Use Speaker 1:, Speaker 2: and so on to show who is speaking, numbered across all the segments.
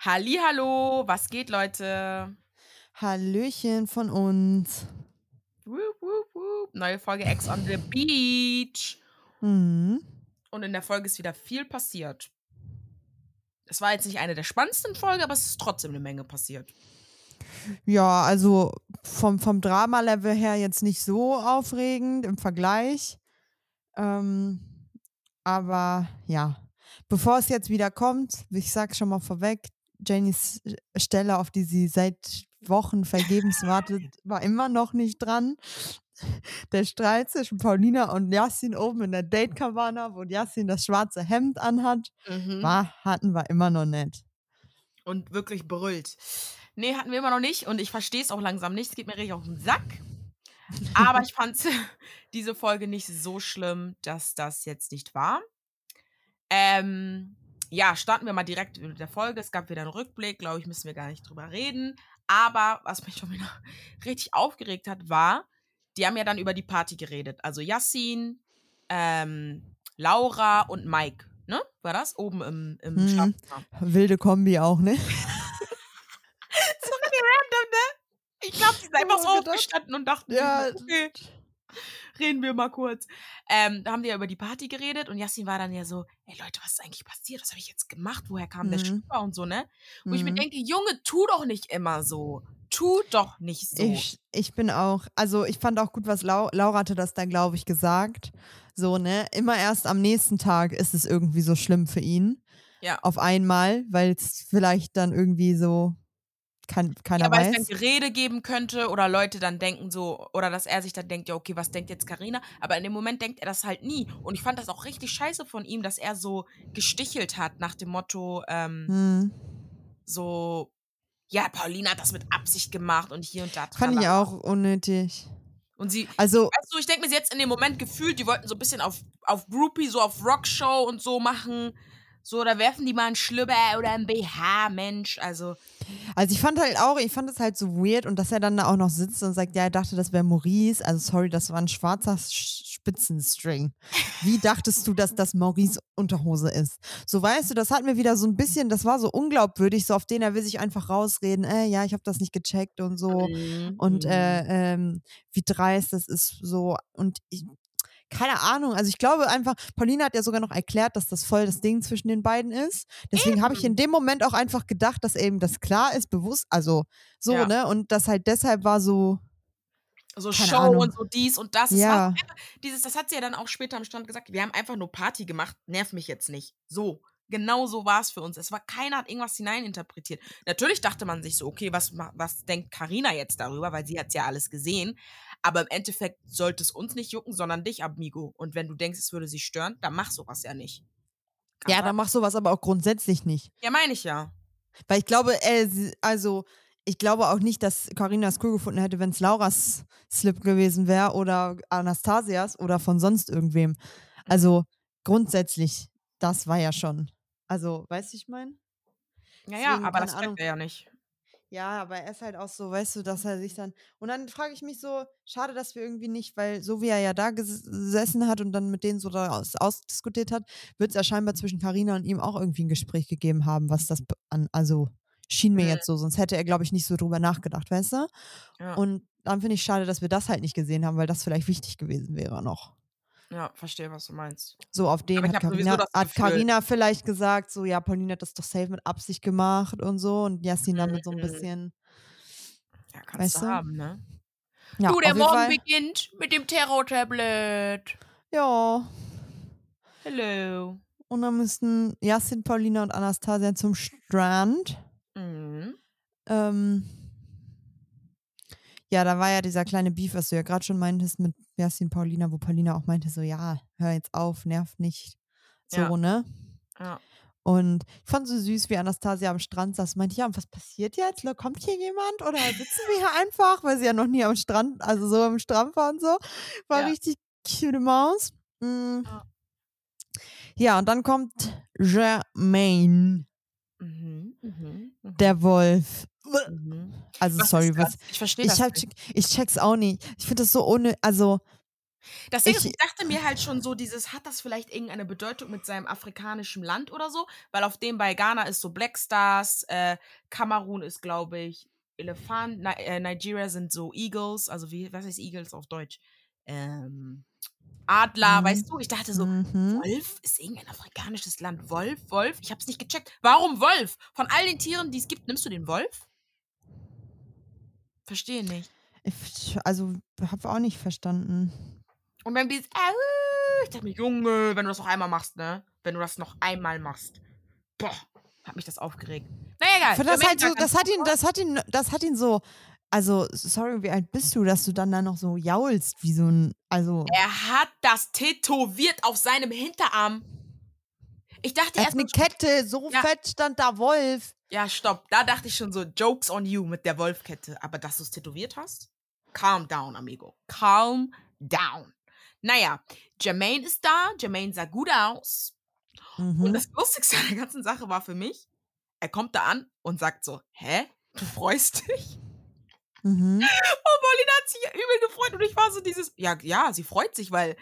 Speaker 1: Hallo, was geht, Leute?
Speaker 2: Hallöchen von uns.
Speaker 1: Woop, woop, woop. Neue Folge Ex on the Beach.
Speaker 2: Mhm.
Speaker 1: Und in der Folge ist wieder viel passiert. Es war jetzt nicht eine der spannendsten Folgen, aber es ist trotzdem eine Menge passiert.
Speaker 2: Ja, also vom, vom Drama-Level her jetzt nicht so aufregend im Vergleich. Ähm, aber ja, bevor es jetzt wieder kommt, ich sag's schon mal vorweg, Jannys Stelle, auf die sie seit Wochen vergebens wartet, war immer noch nicht dran. Der Streit zwischen Paulina und Yassin oben in der Date-Cabana, wo Yassin das schwarze Hemd anhat,
Speaker 1: Mhm.
Speaker 2: war, hatten wir immer noch nicht.
Speaker 1: Und wirklich brüllt. Nee, hatten wir immer noch nicht. Und ich verstehe es auch langsam nicht. Es geht mir richtig auf den Sack. Aber ich fand diese Folge nicht so schlimm, dass das jetzt nicht war. Ähm, ja, starten wir mal direkt mit der Folge. Es gab wieder einen Rückblick, glaube ich, müssen wir gar nicht drüber reden. Aber was mich schon wieder richtig aufgeregt hat, war, die haben ja dann über die Party geredet. Also Yassin, ähm, Laura und Mike, ne? War das? Oben im, im
Speaker 2: Mhm.
Speaker 1: Schlafzimmer.
Speaker 2: Wilde Kombi auch, ne?
Speaker 1: so random, ne? Ich glaube, die sind einfach so aufgestanden und dachten,
Speaker 2: Ja.
Speaker 1: okay, reden wir mal kurz. Ähm, da haben die ja über die Party geredet und Yassin war dann ja so, ey Leute, was ist eigentlich passiert? Was habe ich jetzt gemacht? Woher kam der
Speaker 2: Mhm.
Speaker 1: Schüler und so, ne? Wo ich mir
Speaker 2: Mhm.
Speaker 1: denke, Junge, tu doch nicht immer so. Tu doch nicht so.
Speaker 2: Ich, ich bin auch, also ich fand auch gut, was Lau Laura hatte das da, glaube ich, gesagt. So, ne? Immer erst am nächsten Tag ist es irgendwie so schlimm für ihn.
Speaker 1: Ja.
Speaker 2: Auf einmal, weil es vielleicht dann irgendwie so kann, keiner
Speaker 1: ja, weil es
Speaker 2: weiß.
Speaker 1: dann Gerede geben könnte oder Leute dann denken so, oder dass er sich dann denkt, ja, okay, was denkt jetzt Karina? Aber in dem Moment denkt er das halt nie. Und ich fand das auch richtig scheiße von ihm, dass er so gestichelt hat nach dem Motto, ähm,
Speaker 2: Hm.
Speaker 1: so, ja, Paulina hat das mit Absicht gemacht und hier und da.
Speaker 2: Fand ich
Speaker 1: tralala.
Speaker 2: auch unnötig.
Speaker 1: Und sie,
Speaker 2: Also,
Speaker 1: weißt du, ich denke mir sie jetzt in dem Moment gefühlt, die wollten so ein bisschen auf, auf Groupie, so auf Rockshow und so machen. So, da werfen die mal einen Schlüpper oder einen BH, Mensch. Also,
Speaker 2: also ich fand halt auch, ich fand es halt so weird und dass er dann da auch noch sitzt und sagt, ja, er dachte, das wäre Maurice. Also sorry, das war ein schwarzer Sch- Spitzenstring. Wie dachtest du, dass das Maurice Unterhose ist? So weißt du, das hat mir wieder so ein bisschen, das war so unglaubwürdig, so auf den er will sich einfach rausreden, äh, ja, ich habe das nicht gecheckt und so.
Speaker 1: mhm,
Speaker 2: Und
Speaker 1: mhm.
Speaker 2: äh, ähm, wie dreist das ist so. Und ich, keine Ahnung, also ich glaube einfach, Pauline hat ja sogar noch erklärt, dass das voll das Ding zwischen den beiden ist. Deswegen habe ich in dem Moment auch einfach gedacht, dass eben das klar ist, bewusst, also so,
Speaker 1: Ja.
Speaker 2: ne? Und das halt deshalb war so,
Speaker 1: so Show
Speaker 2: Ahnung.
Speaker 1: und so dies und das.
Speaker 2: Ja.
Speaker 1: einfach, dieses, das hat sie ja dann auch später am Strand gesagt. Wir haben einfach nur Party gemacht, nerv mich jetzt nicht. So. Genau so war es für uns. Es war keiner hat irgendwas hineininterpretiert. Natürlich dachte man sich so, okay, was, was denkt Karina jetzt darüber, weil sie hat ja alles gesehen. Aber im Endeffekt sollte es uns nicht jucken, sondern dich, Amigo. Und wenn du denkst, es würde sie stören, dann mach sowas ja nicht. Ganz
Speaker 2: ja,
Speaker 1: einfach.
Speaker 2: dann mach sowas aber auch grundsätzlich nicht.
Speaker 1: ja, meine ich ja.
Speaker 2: Weil ich glaube, äh, also ich glaube auch nicht, dass Carina es cool gefunden hätte, wenn es Lauras Slip gewesen wäre oder Anastasias oder von sonst irgendwem. Also grundsätzlich, das war ja schon. Also, weißt du, ich meine?
Speaker 1: Ja, ja,
Speaker 2: Deswegen,
Speaker 1: aber das
Speaker 2: Ahnung.
Speaker 1: checkt er ja nicht.
Speaker 2: Ja, aber er ist halt auch so, weißt du, dass er sich dann. Und dann frage ich mich so, schade, dass wir irgendwie nicht, weil so wie er ja da ges- gesessen hat und dann mit denen so da aus, ausdiskutiert hat, wird es ja scheinbar zwischen Carina und ihm auch irgendwie ein Gespräch gegeben haben, was das an, also schien mir
Speaker 1: Mhm.
Speaker 2: jetzt so, sonst hätte er, glaube ich, nicht so drüber nachgedacht, weißt du?
Speaker 1: Ja,
Speaker 2: Und dann finde ich schade, dass wir das halt nicht gesehen haben, weil das vielleicht wichtig gewesen wäre noch.
Speaker 1: Ja, verstehe, was du meinst.
Speaker 2: So, auf den hat Carina, hat Carina vielleicht gesagt, so, ja, Pauline hat das doch safe mit Absicht gemacht und so und Jasmin damit so ein
Speaker 1: Mhm.
Speaker 2: bisschen.
Speaker 1: Ja, kannst
Speaker 2: Weißt
Speaker 1: du haben, ne?
Speaker 2: Ja,
Speaker 1: du, der Morgen
Speaker 2: Fall-
Speaker 1: beginnt mit dem Terror-Tablet.
Speaker 2: Ja,
Speaker 1: Hello.
Speaker 2: und dann müssten Jasmin, Paulina und Anastasia zum Strand.
Speaker 1: Mhm.
Speaker 2: Ähm, ja, da war ja dieser kleine Beef, was du ja gerade schon meintest mit Jasmin, Paulina, wo Paulina auch meinte, so, ja, hör jetzt auf, nerv nicht. So,
Speaker 1: Ja.
Speaker 2: ne?
Speaker 1: Ja.
Speaker 2: Und ich fand so süß, wie Anastasia am Strand saß. Meinte, ja, und was passiert jetzt? Kommt hier jemand? Oder sitzen wir hier einfach? Weil sie ja noch nie am Strand, also so am Strand war und so. War
Speaker 1: Ja.
Speaker 2: richtig cute Maus. Mm.
Speaker 1: Ja.
Speaker 2: Ja, und dann kommt Jermaine,
Speaker 1: Mhm. Mhm. Mhm.
Speaker 2: der Wolf.
Speaker 1: Mhm.
Speaker 2: Also,
Speaker 1: Was
Speaker 2: sorry, was.
Speaker 1: Ich verstehe
Speaker 2: Ich,
Speaker 1: das
Speaker 2: hab,
Speaker 1: nicht.
Speaker 2: ich check's auch nicht. Ich finde das so ohne, also
Speaker 1: Das Ding ist,
Speaker 2: Ich-
Speaker 1: ich dachte mir halt schon so, dieses, hat das vielleicht irgendeine Bedeutung mit seinem afrikanischen Land oder so? Weil auf dem bei Ghana ist so Black Stars, äh, Kamerun ist, glaube ich, Elefant, Ni äh, Nigeria sind so Eagles, also wie, was heißt Eagles auf Deutsch? Ähm, Adler,
Speaker 2: Mhm.
Speaker 1: weißt du? Ich dachte so,
Speaker 2: Mhm.
Speaker 1: Wolf? Ist irgendein afrikanisches Land Wolf? Wolf? Ich hab's nicht gecheckt. Warum Wolf? Von all den Tieren, die es gibt, nimmst du den Wolf? Verstehe nicht.
Speaker 2: Ich, also, habe auch nicht verstanden.
Speaker 1: Und dann dieses, äh, ich dachte mir, Junge, wenn du das noch einmal machst, ne? Wenn du das noch einmal machst. Boah, hat mich das aufgeregt. Naja, egal.
Speaker 2: Für das, halt so, das hat ihn, das hat ihn, das hat ihn so. Also, sorry, wie alt bist du, dass du dann da noch so jaulst, wie so ein. Also.
Speaker 1: Er hat das tätowiert auf seinem Hinterarm. Ich dachte
Speaker 2: Er hat
Speaker 1: erst
Speaker 2: eine Kette, so
Speaker 1: Ja.
Speaker 2: fett stand da Wolf.
Speaker 1: ja, stopp. Da dachte ich schon so, Jokes on you mit der Wolfkette. Aber dass du es tätowiert hast? Calm down, amigo. Calm down. Naja, Jermaine ist da. Jermaine sah gut aus. Und
Speaker 2: Mhm.
Speaker 1: das Lustigste an der ganzen Sache war für mich, er kommt da an und sagt so, hä? Du freust dich?
Speaker 2: Mhm.
Speaker 1: Und Paulina hat sich ja übel gefreut und ich war so dieses, ja, ja, sie freut sich, weil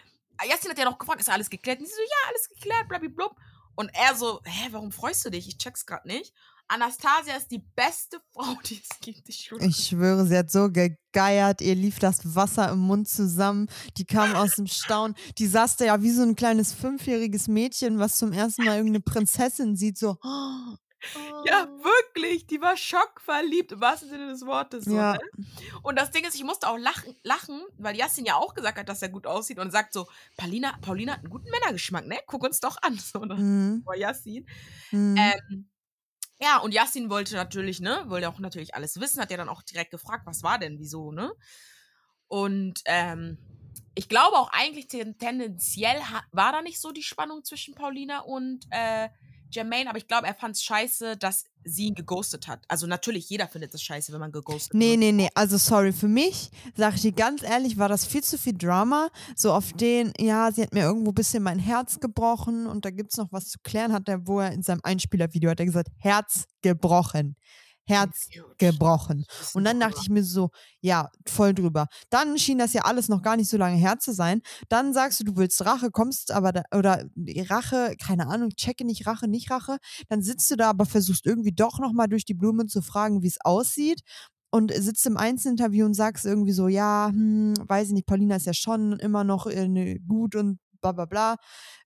Speaker 1: Jasmin hat ja noch gefragt, ist alles geklärt? Und sie so, ja, alles geklärt, blablabla. Und er so, hä, warum freust du dich? Ich check's grad nicht. Anastasia ist die beste Frau, die es gibt. Ich schwöre.
Speaker 2: Ich schwöre, sie hat so gegeiert, ihr lief das Wasser im Mund zusammen, die kam aus dem Staunen, die saß da ja wie so ein kleines fünfjähriges Mädchen, was zum ersten Mal irgendeine Prinzessin sieht, so.
Speaker 1: Ja, wirklich, die war schockverliebt, im wahrsten Sinne des Wortes. So,
Speaker 2: Ja.
Speaker 1: ne? Und das Ding ist, ich musste auch lachen, lachen, weil Jasmin ja auch gesagt hat, dass er gut aussieht und sagt so, Paulina, Paulina hat einen guten Männergeschmack, ne? Guck uns doch an. So, ne?
Speaker 2: Mhm.
Speaker 1: Boah, Jasmin.
Speaker 2: Mhm.
Speaker 1: Ähm, ja, und Yassin wollte natürlich, ne, wollte auch natürlich alles wissen, hat ja dann auch direkt gefragt, was war denn, wieso, ne? Und ähm, ich glaube auch eigentlich ten- tendenziell war da nicht so die Spannung zwischen Paulina und äh, Jermaine, aber ich glaube, er fand es scheiße, dass sie ihn geghostet hat. Also natürlich, jeder findet es scheiße, wenn man geghostet
Speaker 2: Nee,
Speaker 1: wird.
Speaker 2: nee, nee. Also sorry, für mich, sag ich dir ganz ehrlich, war das viel zu viel Drama. So auf den, ja, sie hat mir irgendwo ein bisschen mein Herz gebrochen und da gibt's noch was zu klären, hat er, wo er in seinem Einspielervideo hat er gesagt, Herz gebrochen. Herz gebrochen. Und dann dachte ich mir so, ja, voll drüber. Dann schien das ja alles noch gar nicht so lange her zu sein. Dann sagst du, du willst Rache, kommst aber da, oder Rache, keine Ahnung, checke nicht Rache, nicht Rache. Dann sitzt du da, aber versuchst irgendwie doch nochmal durch die Blume zu fragen, wie es aussieht. Und sitzt im Einzelinterview und sagst irgendwie so, ja, hm, weiß ich nicht, Paulina ist ja schon immer noch äh, ne, gut und bla bla bla,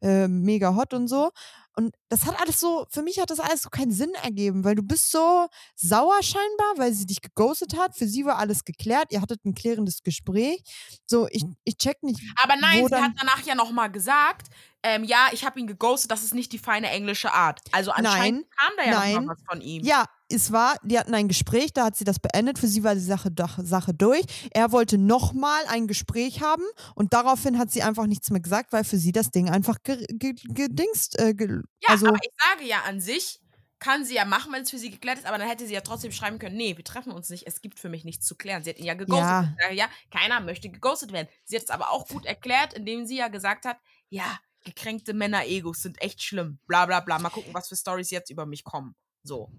Speaker 2: äh, mega hot und so. Und das hat alles so, für mich hat das alles so keinen Sinn ergeben, weil du bist so sauer scheinbar, weil sie dich geghostet hat. Für sie war alles geklärt, ihr hattet ein klärendes Gespräch. So, ich, ich check nicht.
Speaker 1: Aber nein, sie hat danach ja nochmal gesagt, ähm, ja, ich habe ihn geghostet, das ist nicht die feine englische Art. Also anscheinend kam da ja
Speaker 2: nein,
Speaker 1: noch mal was von ihm.
Speaker 2: Ja, es war, die hatten ein Gespräch, da hat sie das beendet. Für sie war die Sache, doch, Sache durch. Er wollte nochmal ein Gespräch haben und daraufhin hat sie einfach nichts mehr gesagt, weil für sie das Ding einfach ge, ge, gedingst. Äh, ge,
Speaker 1: Ja,
Speaker 2: also,
Speaker 1: aber ich sage ja an sich, kann sie ja machen, wenn es für sie geklärt ist, aber dann hätte sie ja trotzdem schreiben können, nee, wir treffen uns nicht, es gibt für mich nichts zu klären. Sie hat ihn ja geghostet.
Speaker 2: Ja.
Speaker 1: Ja, keiner möchte geghostet werden. Sie hat es aber auch gut erklärt, indem sie ja gesagt hat, ja, gekränkte Männer-Egos sind echt schlimm. Bla bla bla. Mal gucken, was für Stories jetzt über mich kommen. So.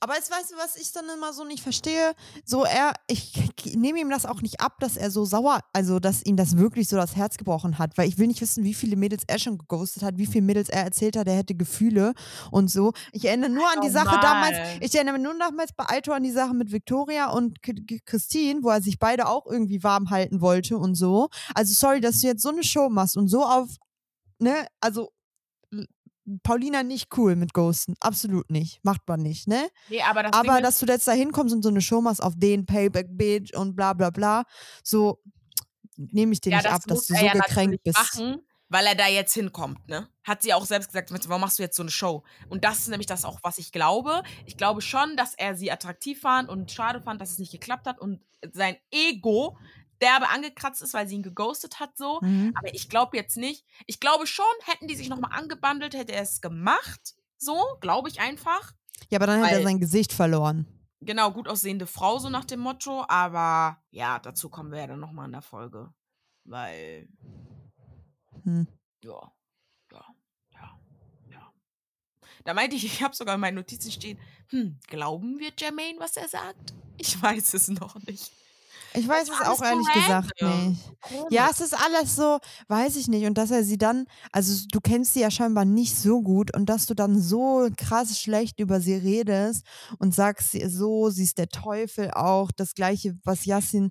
Speaker 2: Aber es weißt du, was ich dann immer so nicht verstehe? So, er, ich, ich nehme ihm das auch nicht ab, dass er so sauer, also dass ihm das wirklich so das Herz gebrochen hat, weil ich will nicht wissen, wie viele Mädels er schon geghostet hat, wie viele Mädels er erzählt hat, er hätte Gefühle und so. Ich erinnere nur an die Sache
Speaker 1: Normal.
Speaker 2: damals, ich erinnere nur damals bei Aito an die Sache mit Victoria und K Christine, wo er sich beide auch irgendwie warm halten wollte und so. Also sorry, dass du jetzt so eine Show machst und so auf, ne, also Paulina nicht cool mit Ghosten. Absolut nicht. Macht man nicht, ne?
Speaker 1: Nee, aber das
Speaker 2: Aber
Speaker 1: Ding
Speaker 2: dass du jetzt da hinkommst und so eine Show machst auf den Payback Bitch und bla bla bla, so nehme ich dir
Speaker 1: ja,
Speaker 2: nicht
Speaker 1: das
Speaker 2: ab, dass du so
Speaker 1: ja
Speaker 2: gekränkt bist.
Speaker 1: machen, weil er da jetzt hinkommt, ne? Hat sie auch selbst gesagt, warum machst du jetzt so eine Show? Und das ist nämlich das auch, was ich glaube. Ich glaube schon, dass er sie attraktiv fand und schade fand, dass es nicht geklappt hat und sein Ego derbe angekratzt ist, weil sie ihn geghostet hat, so.
Speaker 2: Mhm.
Speaker 1: Aber ich glaube jetzt nicht. Ich glaube schon, hätten die sich nochmal angebandelt, hätte er es gemacht. So, glaube ich einfach.
Speaker 2: Ja, aber dann hat er
Speaker 1: Weil-
Speaker 2: sein Gesicht verloren.
Speaker 1: Genau, gut aussehende Frau, so nach dem Motto. Aber ja, dazu kommen wir ja dann nochmal in der Folge. Weil,
Speaker 2: Hm.
Speaker 1: ja, ja, ja, ja. Da meinte ich, ich habe sogar in meinen Notizen stehen, hm, glauben wir Jermaine, was er sagt? Ich weiß es noch nicht.
Speaker 2: Ich weiß es auch ehrlich gesagt nicht.
Speaker 1: Komisch.
Speaker 2: Ja, es ist alles so, weiß ich nicht. Und dass er sie dann, also du kennst sie ja scheinbar nicht so gut und dass du dann so krass schlecht über sie redest und sagst sie so, sie ist der Teufel auch, das gleiche, was Yassin,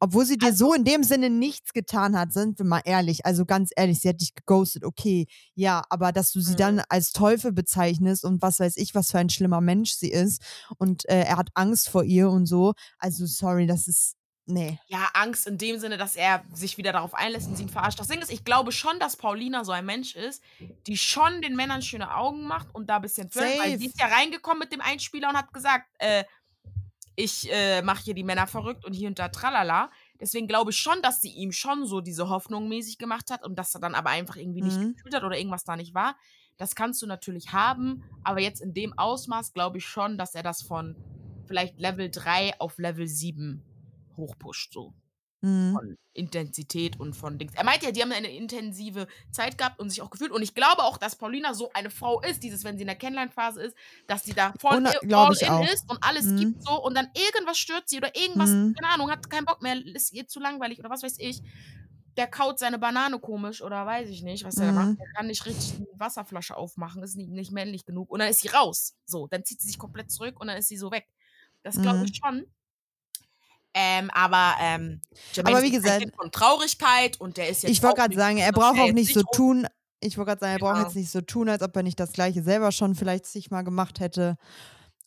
Speaker 2: obwohl sie dir
Speaker 1: Also
Speaker 2: so in dem Sinne nichts getan hat, sind wir mal ehrlich. Also ganz ehrlich, sie hat dich geghostet, okay, ja, aber dass du sie
Speaker 1: Mhm.
Speaker 2: dann als Teufel bezeichnest und was weiß ich, was für ein schlimmer Mensch sie ist und äh, er hat Angst vor ihr und so, also sorry, das ist, nee.
Speaker 1: Ja, Angst in dem Sinne, dass er sich wieder darauf einlässt und sie ihn verarscht. Das Ding ist, ich glaube schon, dass Paulina so ein Mensch ist, die schon den Männern schöne Augen macht und da ein bisschen flirtet, weil sie ist ja reingekommen mit dem Einspieler und hat gesagt, äh, ich äh, mache hier die Männer verrückt und hier und da tralala. Deswegen glaube ich schon, dass sie ihm schon so diese Hoffnung mäßig gemacht hat und dass er dann aber einfach irgendwie nicht
Speaker 2: Mhm.
Speaker 1: gefühlt hat oder irgendwas da nicht war. Das kannst du natürlich haben, aber jetzt in dem Ausmaß glaube ich schon, dass er das von vielleicht Level 3 auf Level 7 hochpusht, so
Speaker 2: Mhm.
Speaker 1: von Intensität und von Dings. Er meint ja, die haben eine intensive Zeit gehabt und sich auch gefühlt. Und ich glaube auch, dass Paulina so eine Frau ist, dieses, wenn sie in der Kennenlernphase ist, dass sie da voll
Speaker 2: glaub
Speaker 1: all in
Speaker 2: auch.
Speaker 1: ist und alles
Speaker 2: Mhm.
Speaker 1: gibt so und dann irgendwas stört sie oder irgendwas,
Speaker 2: Mhm.
Speaker 1: keine Ahnung, hat keinen Bock mehr, ist ihr zu langweilig oder was weiß ich. Der kaut seine Banane komisch oder weiß ich nicht, was da
Speaker 2: Mhm.
Speaker 1: macht. Der kann nicht richtig eine Wasserflasche aufmachen, ist nicht, nicht männlich genug. Und dann ist sie raus. So, dann zieht sie sich komplett zurück und dann ist sie so weg. Das glaube
Speaker 2: Mhm.
Speaker 1: ich schon. Ähm, aber ähm, Jermaine
Speaker 2: Aber wie gesagt,
Speaker 1: von Traurigkeit und der ist jetzt
Speaker 2: Ich wollte gerade sagen, er braucht auch nicht so tun. Ich wollte gerade sagen, er braucht
Speaker 1: Genau.
Speaker 2: jetzt nicht so tun, als ob er nicht das gleiche selber schon vielleicht sich mal gemacht hätte.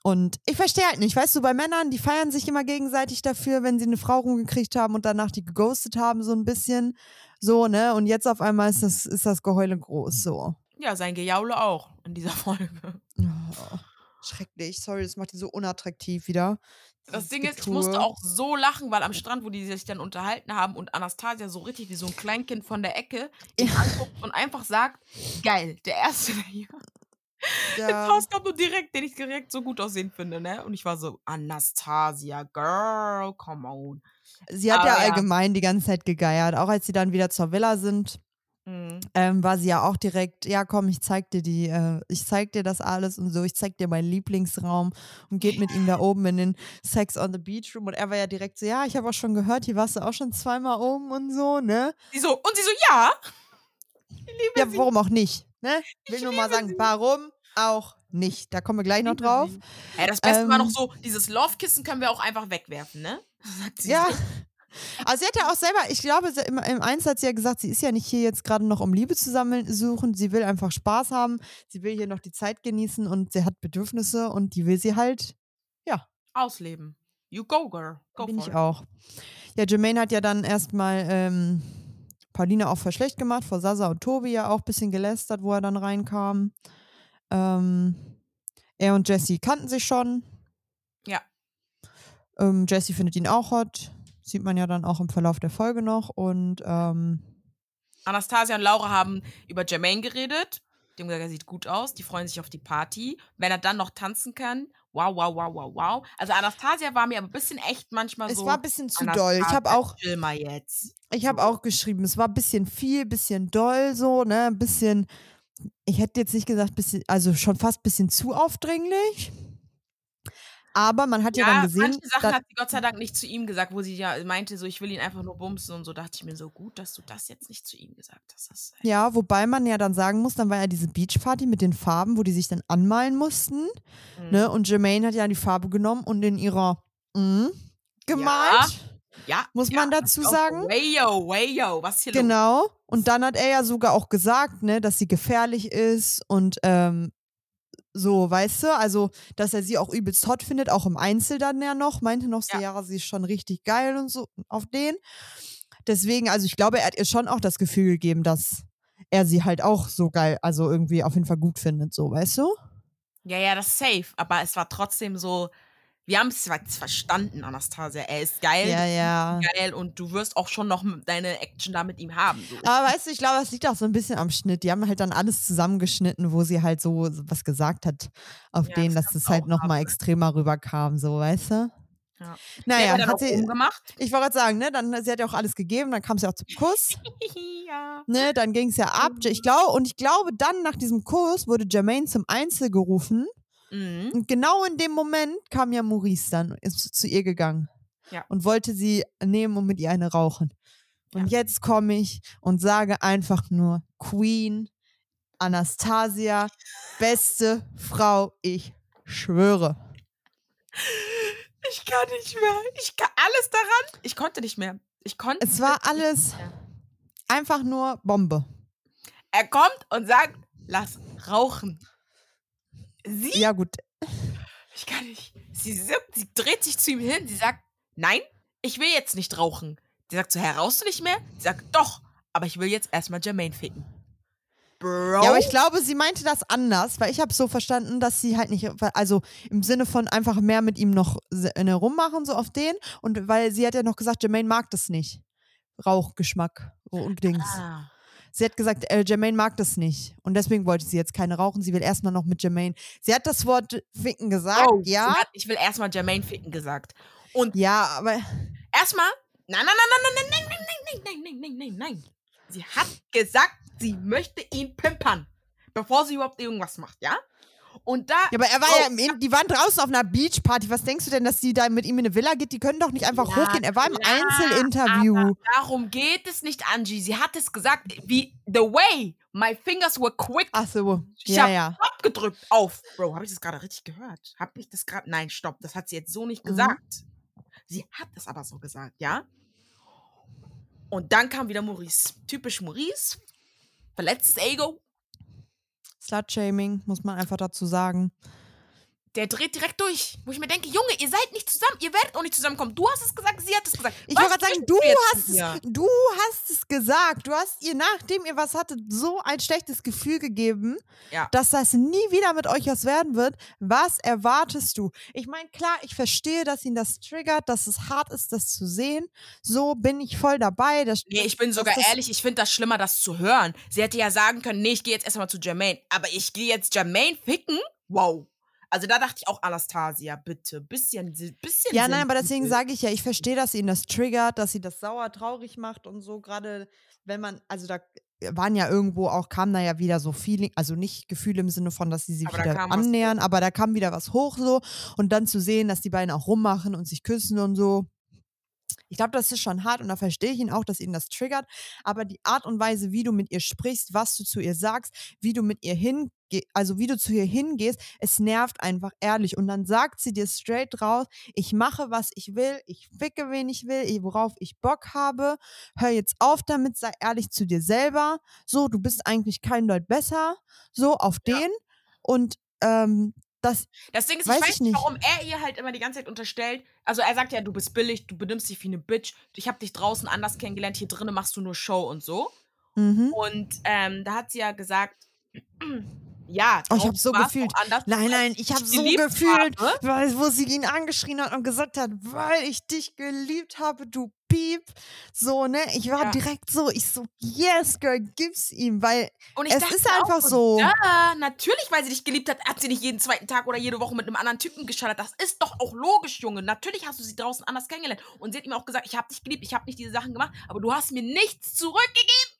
Speaker 2: Und ich verstehe halt nicht, weißt du, bei Männern, die feiern sich immer gegenseitig dafür, wenn sie eine Frau rumgekriegt haben und danach die geghostet haben, so ein bisschen. So, ne? Und jetzt auf einmal ist das, ist das Geheule groß, so.
Speaker 1: Ja, sein Gejaule auch in dieser Folge.
Speaker 2: Oh, schrecklich. Sorry, das macht die so unattraktiv wieder.
Speaker 1: Das Ding ist, ich musste auch so lachen, weil am Strand, wo die sich dann unterhalten haben und Anastasia so richtig wie so ein Kleinkind von der Ecke ihn
Speaker 2: Ja.
Speaker 1: anguckt und einfach sagt, geil, der Erste, der hier
Speaker 2: Ja.
Speaker 1: Haus kommt und direkt, den ich direkt so gut aussehen finde, ne? Und ich war so, Anastasia, girl, come on.
Speaker 2: Sie hat
Speaker 1: Aber
Speaker 2: ja
Speaker 1: ja.
Speaker 2: allgemein die ganze Zeit gegeiert. Auch als sie dann wieder zur Villa sind,
Speaker 1: Mhm.
Speaker 2: ähm, war sie ja auch direkt, ja komm, ich zeig dir die, äh, ich zeig dir das alles und so, ich zeig dir meinen Lieblingsraum und geht mit ihm da oben in den Sex on the Beach Room und er war ja direkt so, ja, ich habe auch schon gehört, hier warst du auch schon zweimal oben und so, ne?
Speaker 1: Sie so, und sie so, ja.
Speaker 2: Ja,
Speaker 1: sie.
Speaker 2: warum auch nicht, ne? Will
Speaker 1: Ich
Speaker 2: nur mal sagen,
Speaker 1: sie.
Speaker 2: warum auch nicht. Da kommen wir gleich noch drauf.
Speaker 1: Ja, das Beste war noch
Speaker 2: Ähm,
Speaker 1: so, dieses Love-Kissen können wir auch einfach wegwerfen, ne? Sagt sie
Speaker 2: Ja.
Speaker 1: so.
Speaker 2: Aber sie hat ja auch selber, ich glaube, im, im Eins hat sie ja gesagt, sie ist ja nicht hier jetzt gerade noch, um Liebe zu sammeln, suchen. Sie will einfach Spaß haben. Sie will hier noch die Zeit genießen und sie hat Bedürfnisse und die will sie halt.
Speaker 1: Ausleben. You go, girl. Go
Speaker 2: bin
Speaker 1: for
Speaker 2: ich auch. Ja, Jermaine hat ja dann erstmal ähm, Pauline auch voll schlecht gemacht, vor Sasa und Tobi ja auch ein bisschen gelästert, wo er dann reinkam. Ähm, er und Jesse kannten sich schon.
Speaker 1: Ja.
Speaker 2: Ähm, Jesse findet ihn auch hot. Sieht man ja dann auch im Verlauf der Folge noch. Und ähm,
Speaker 1: Anastasia und Laura haben über Jermaine geredet. Haben gesagt, er sieht gut aus. Die freuen sich auf die Party. Wenn er dann noch tanzen kann, wow, wow, wow, wow, wow. Also Anastasia war mir aber ein bisschen echt manchmal
Speaker 2: es
Speaker 1: so.
Speaker 2: war ein bisschen zu doll. Ich
Speaker 1: Anastasia,
Speaker 2: habe auch,
Speaker 1: mal jetzt.
Speaker 2: ich habe auch geschrieben, es war ein bisschen viel, bisschen doll so, ne? Ein bisschen, ich hätte jetzt nicht gesagt, bisschen, also schon fast ein bisschen zu aufdringlich. Aber man hat ja,
Speaker 1: Ja,
Speaker 2: dann gesehen,
Speaker 1: manche Sachen hat sie Gott sei Dank nicht zu ihm gesagt, wo sie ja meinte, so ich will ihn einfach nur bumsen und so. Dachte ich mir so gut, dass du das jetzt nicht zu ihm gesagt hast.
Speaker 2: Ja, wobei man ja dann sagen muss, dann war ja diese Beachparty mit den Farben, wo die sich dann anmalen mussten,
Speaker 1: Mhm.
Speaker 2: ne? Und Jermaine hat ja die Farbe genommen und in ihrer mm, gemalt,
Speaker 1: ja,
Speaker 2: muss
Speaker 1: ja,
Speaker 2: man dazu sagen.
Speaker 1: Wayo, wayo, was hier los?
Speaker 2: Genau. Und dann hat er ja sogar auch gesagt, ne, dass sie gefährlich ist und ähm, so, weißt du, also, dass er sie auch übelst hot findet, auch im Einzel dann ja noch, meinte noch so,
Speaker 1: Ja.
Speaker 2: sie ist schon richtig geil und so auf den. Deswegen, also ich glaube, er hat ihr schon auch das Gefühl gegeben, dass er sie halt auch so geil, also irgendwie auf jeden Fall gut findet, so, weißt du?
Speaker 1: Ja, ja, das ist safe. Aber es war trotzdem so, wir haben es verstanden, Anastasia. Er ist geil,
Speaker 2: Ja, ja.
Speaker 1: geil und du wirst auch schon noch deine Action da mit ihm haben. So.
Speaker 2: Aber weißt du, ich glaube, das liegt auch so ein bisschen am Schnitt. Die haben halt dann alles zusammengeschnitten, wo sie halt so was gesagt hat auf
Speaker 1: Ja,
Speaker 2: denen,
Speaker 1: das
Speaker 2: dass
Speaker 1: kann's
Speaker 2: das halt nochmal extremer rüberkam, so, weißt du?
Speaker 1: Ja.
Speaker 2: Naja,
Speaker 1: dann
Speaker 2: hat
Speaker 1: auch
Speaker 2: sie,
Speaker 1: umgemacht.
Speaker 2: ich wollte gerade sagen, ne, dann, sie hat ja auch alles gegeben, dann kam sie auch zum Kuss,
Speaker 1: ja.
Speaker 2: ne, dann ging es ja ab. Ich glaube, und ich glaube, dann nach diesem Kuss wurde Jermaine zum Einzel gerufen
Speaker 1: Mhm.
Speaker 2: und genau in dem Moment kam ja Maurice dann, ist zu ihr gegangen.
Speaker 1: Ja.
Speaker 2: und wollte sie nehmen und mit ihr eine rauchen. Und jetzt komme ich und sage einfach nur Queen Anastasia, beste Frau, ich schwöre.
Speaker 1: Ich kann nicht mehr. Ich kann alles daran. Ich konnte nicht mehr. Ich konnte.
Speaker 2: Es war alles einfach nur Bombe.
Speaker 1: Er kommt und sagt, lass rauchen. Sie?
Speaker 2: Ja, gut.
Speaker 1: Ich kann nicht. Sie, sitzt, sie dreht sich zu ihm hin. Sie sagt, nein, ich will jetzt nicht rauchen. Sie sagt so, Herr, rauchst du nicht mehr? Sie sagt, doch, aber ich will jetzt erstmal Jermaine ficken. Bro.
Speaker 2: Ja, aber ich glaube, sie meinte das anders, weil ich habe so verstanden, dass sie halt nicht, also im Sinne von einfach mehr mit ihm noch ne, rummachen, so auf den. Und weil sie hat ja noch gesagt, Jermaine mag das nicht. Rauchgeschmack und Dings.
Speaker 1: Ah.
Speaker 2: Sie hat gesagt, äh, Jermaine mag das nicht. Und deswegen wollte sie jetzt keine rauchen. Sie will erstmal noch mit Jermaine. Sie hat das Wort ficken gesagt,
Speaker 1: sie
Speaker 2: ja.
Speaker 1: Hat, ich will erstmal Jermaine ficken gesagt. Und
Speaker 2: Ja, aber
Speaker 1: erstmal, nein, nein, nein, nein, nein, nein, nein, nein, nein, nein, nein, nein, nein. Sie hat gesagt, sie möchte ihn pimpern, bevor sie überhaupt irgendwas macht, ja? Und da.
Speaker 2: Ja, aber er war
Speaker 1: Bro,
Speaker 2: ja, im, In- die waren draußen auf einer Beachparty. Was denkst du denn, dass die da mit ihm in eine Villa geht? Die können doch nicht einfach
Speaker 1: Ja,
Speaker 2: hochgehen. Er war im
Speaker 1: klar,
Speaker 2: Einzelinterview.
Speaker 1: Darum geht es nicht, Angie. Sie hat es gesagt, wie the way my fingers were quick.
Speaker 2: Ach so,
Speaker 1: Ich
Speaker 2: ja,
Speaker 1: hab
Speaker 2: ja.
Speaker 1: abgedrückt auf. Bro, habe ich das gerade richtig gehört? Habe ich das gerade? Nein, stopp. Das hat sie jetzt so nicht
Speaker 2: Mhm.
Speaker 1: gesagt. Sie hat es aber so gesagt, ja? Und dann kam wieder Maurice. Typisch Maurice. Verletztes Ego.
Speaker 2: Slut-Shaming, muss man einfach dazu sagen.
Speaker 1: Der dreht direkt durch. Wo ich mir denke, Junge, ihr seid nicht zusammen. Ihr werdet auch nicht zusammenkommen. Du hast es gesagt, sie hat es gesagt.
Speaker 2: Ich wollte gerade sagen, du hast, es, du hast es gesagt. Du hast ihr, nachdem ihr was hattet, so ein schlechtes Gefühl gegeben,
Speaker 1: Ja.
Speaker 2: dass das nie wieder mit euch was werden wird. Was erwartest du? Ich meine, klar, ich verstehe, dass ihn das triggert, dass es hart ist, das zu sehen. So bin ich voll dabei. Das,
Speaker 1: Nee, ich bin sogar ehrlich, ich finde das schlimmer, das zu hören. Sie hätte ja sagen können, nee, ich gehe jetzt erstmal zu Jermaine. Aber ich gehe jetzt Jermaine ficken? Wow. Also da dachte ich auch, Anastasia, bitte. Bisschen, bisschen.
Speaker 2: Ja, nein, aber deswegen sage ich ja, ich verstehe, dass ihn das triggert, dass sie das sauer, traurig macht und so. Gerade wenn man, also da waren ja irgendwo auch, kam da ja wieder so Feeling, also nicht Gefühle im Sinne von, dass sie sich
Speaker 1: Aber
Speaker 2: wieder annähern, aber da kam wieder was hoch so. Und dann zu sehen, dass die beiden auch rummachen und sich küssen und so. Ich glaube, das ist schon hart und da verstehe ich ihn auch, dass ihn das triggert. Aber die Art und Weise, wie du mit ihr sprichst, was du zu ihr sagst, wie du mit ihr hingehst, also wie du zu ihr hingehst, es nervt einfach ehrlich. Und dann sagt sie dir straight raus, ich mache, was ich will, ich ficke, wen ich will, worauf ich Bock habe. Hör jetzt auf damit, sei ehrlich zu dir selber. So, du bist eigentlich kein Deut besser. So, auf
Speaker 1: Ja.
Speaker 2: den. Und ähm, das,
Speaker 1: Das Ding ist,
Speaker 2: Weiß
Speaker 1: ich weiß
Speaker 2: ich
Speaker 1: nicht, warum er ihr halt immer die ganze Zeit unterstellt. Also er sagt ja, du bist billig, du benimmst dich wie eine Bitch. Ich habe dich draußen anders kennengelernt, hier drinnen machst du nur Show und so.
Speaker 2: mhm.
Speaker 1: Und ähm, da hat sie ja gesagt, ja,
Speaker 2: Oh, ich
Speaker 1: draußen
Speaker 2: hab so gefühlt.
Speaker 1: Anders,
Speaker 2: Nein, nein, ich habe so gefühlt,
Speaker 1: habe.
Speaker 2: weil, wo sie ihn angeschrien hat und gesagt hat, weil ich dich geliebt habe, du Piep. So, ne? Ich war
Speaker 1: Ja.
Speaker 2: direkt so, ich so, yes, girl, gib's ihm, weil
Speaker 1: Und ich
Speaker 2: es ist
Speaker 1: auch
Speaker 2: einfach so.
Speaker 1: Ja, natürlich, weil sie dich geliebt hat, hat sie nicht jeden zweiten Tag oder jede Woche mit einem anderen Typen geschallert. Das ist doch auch logisch, Junge. Natürlich hast du sie draußen anders kennengelernt. Und sie hat ihm auch gesagt, ich habe dich geliebt, ich habe nicht diese Sachen gemacht, aber du hast mir nichts zurückgegeben.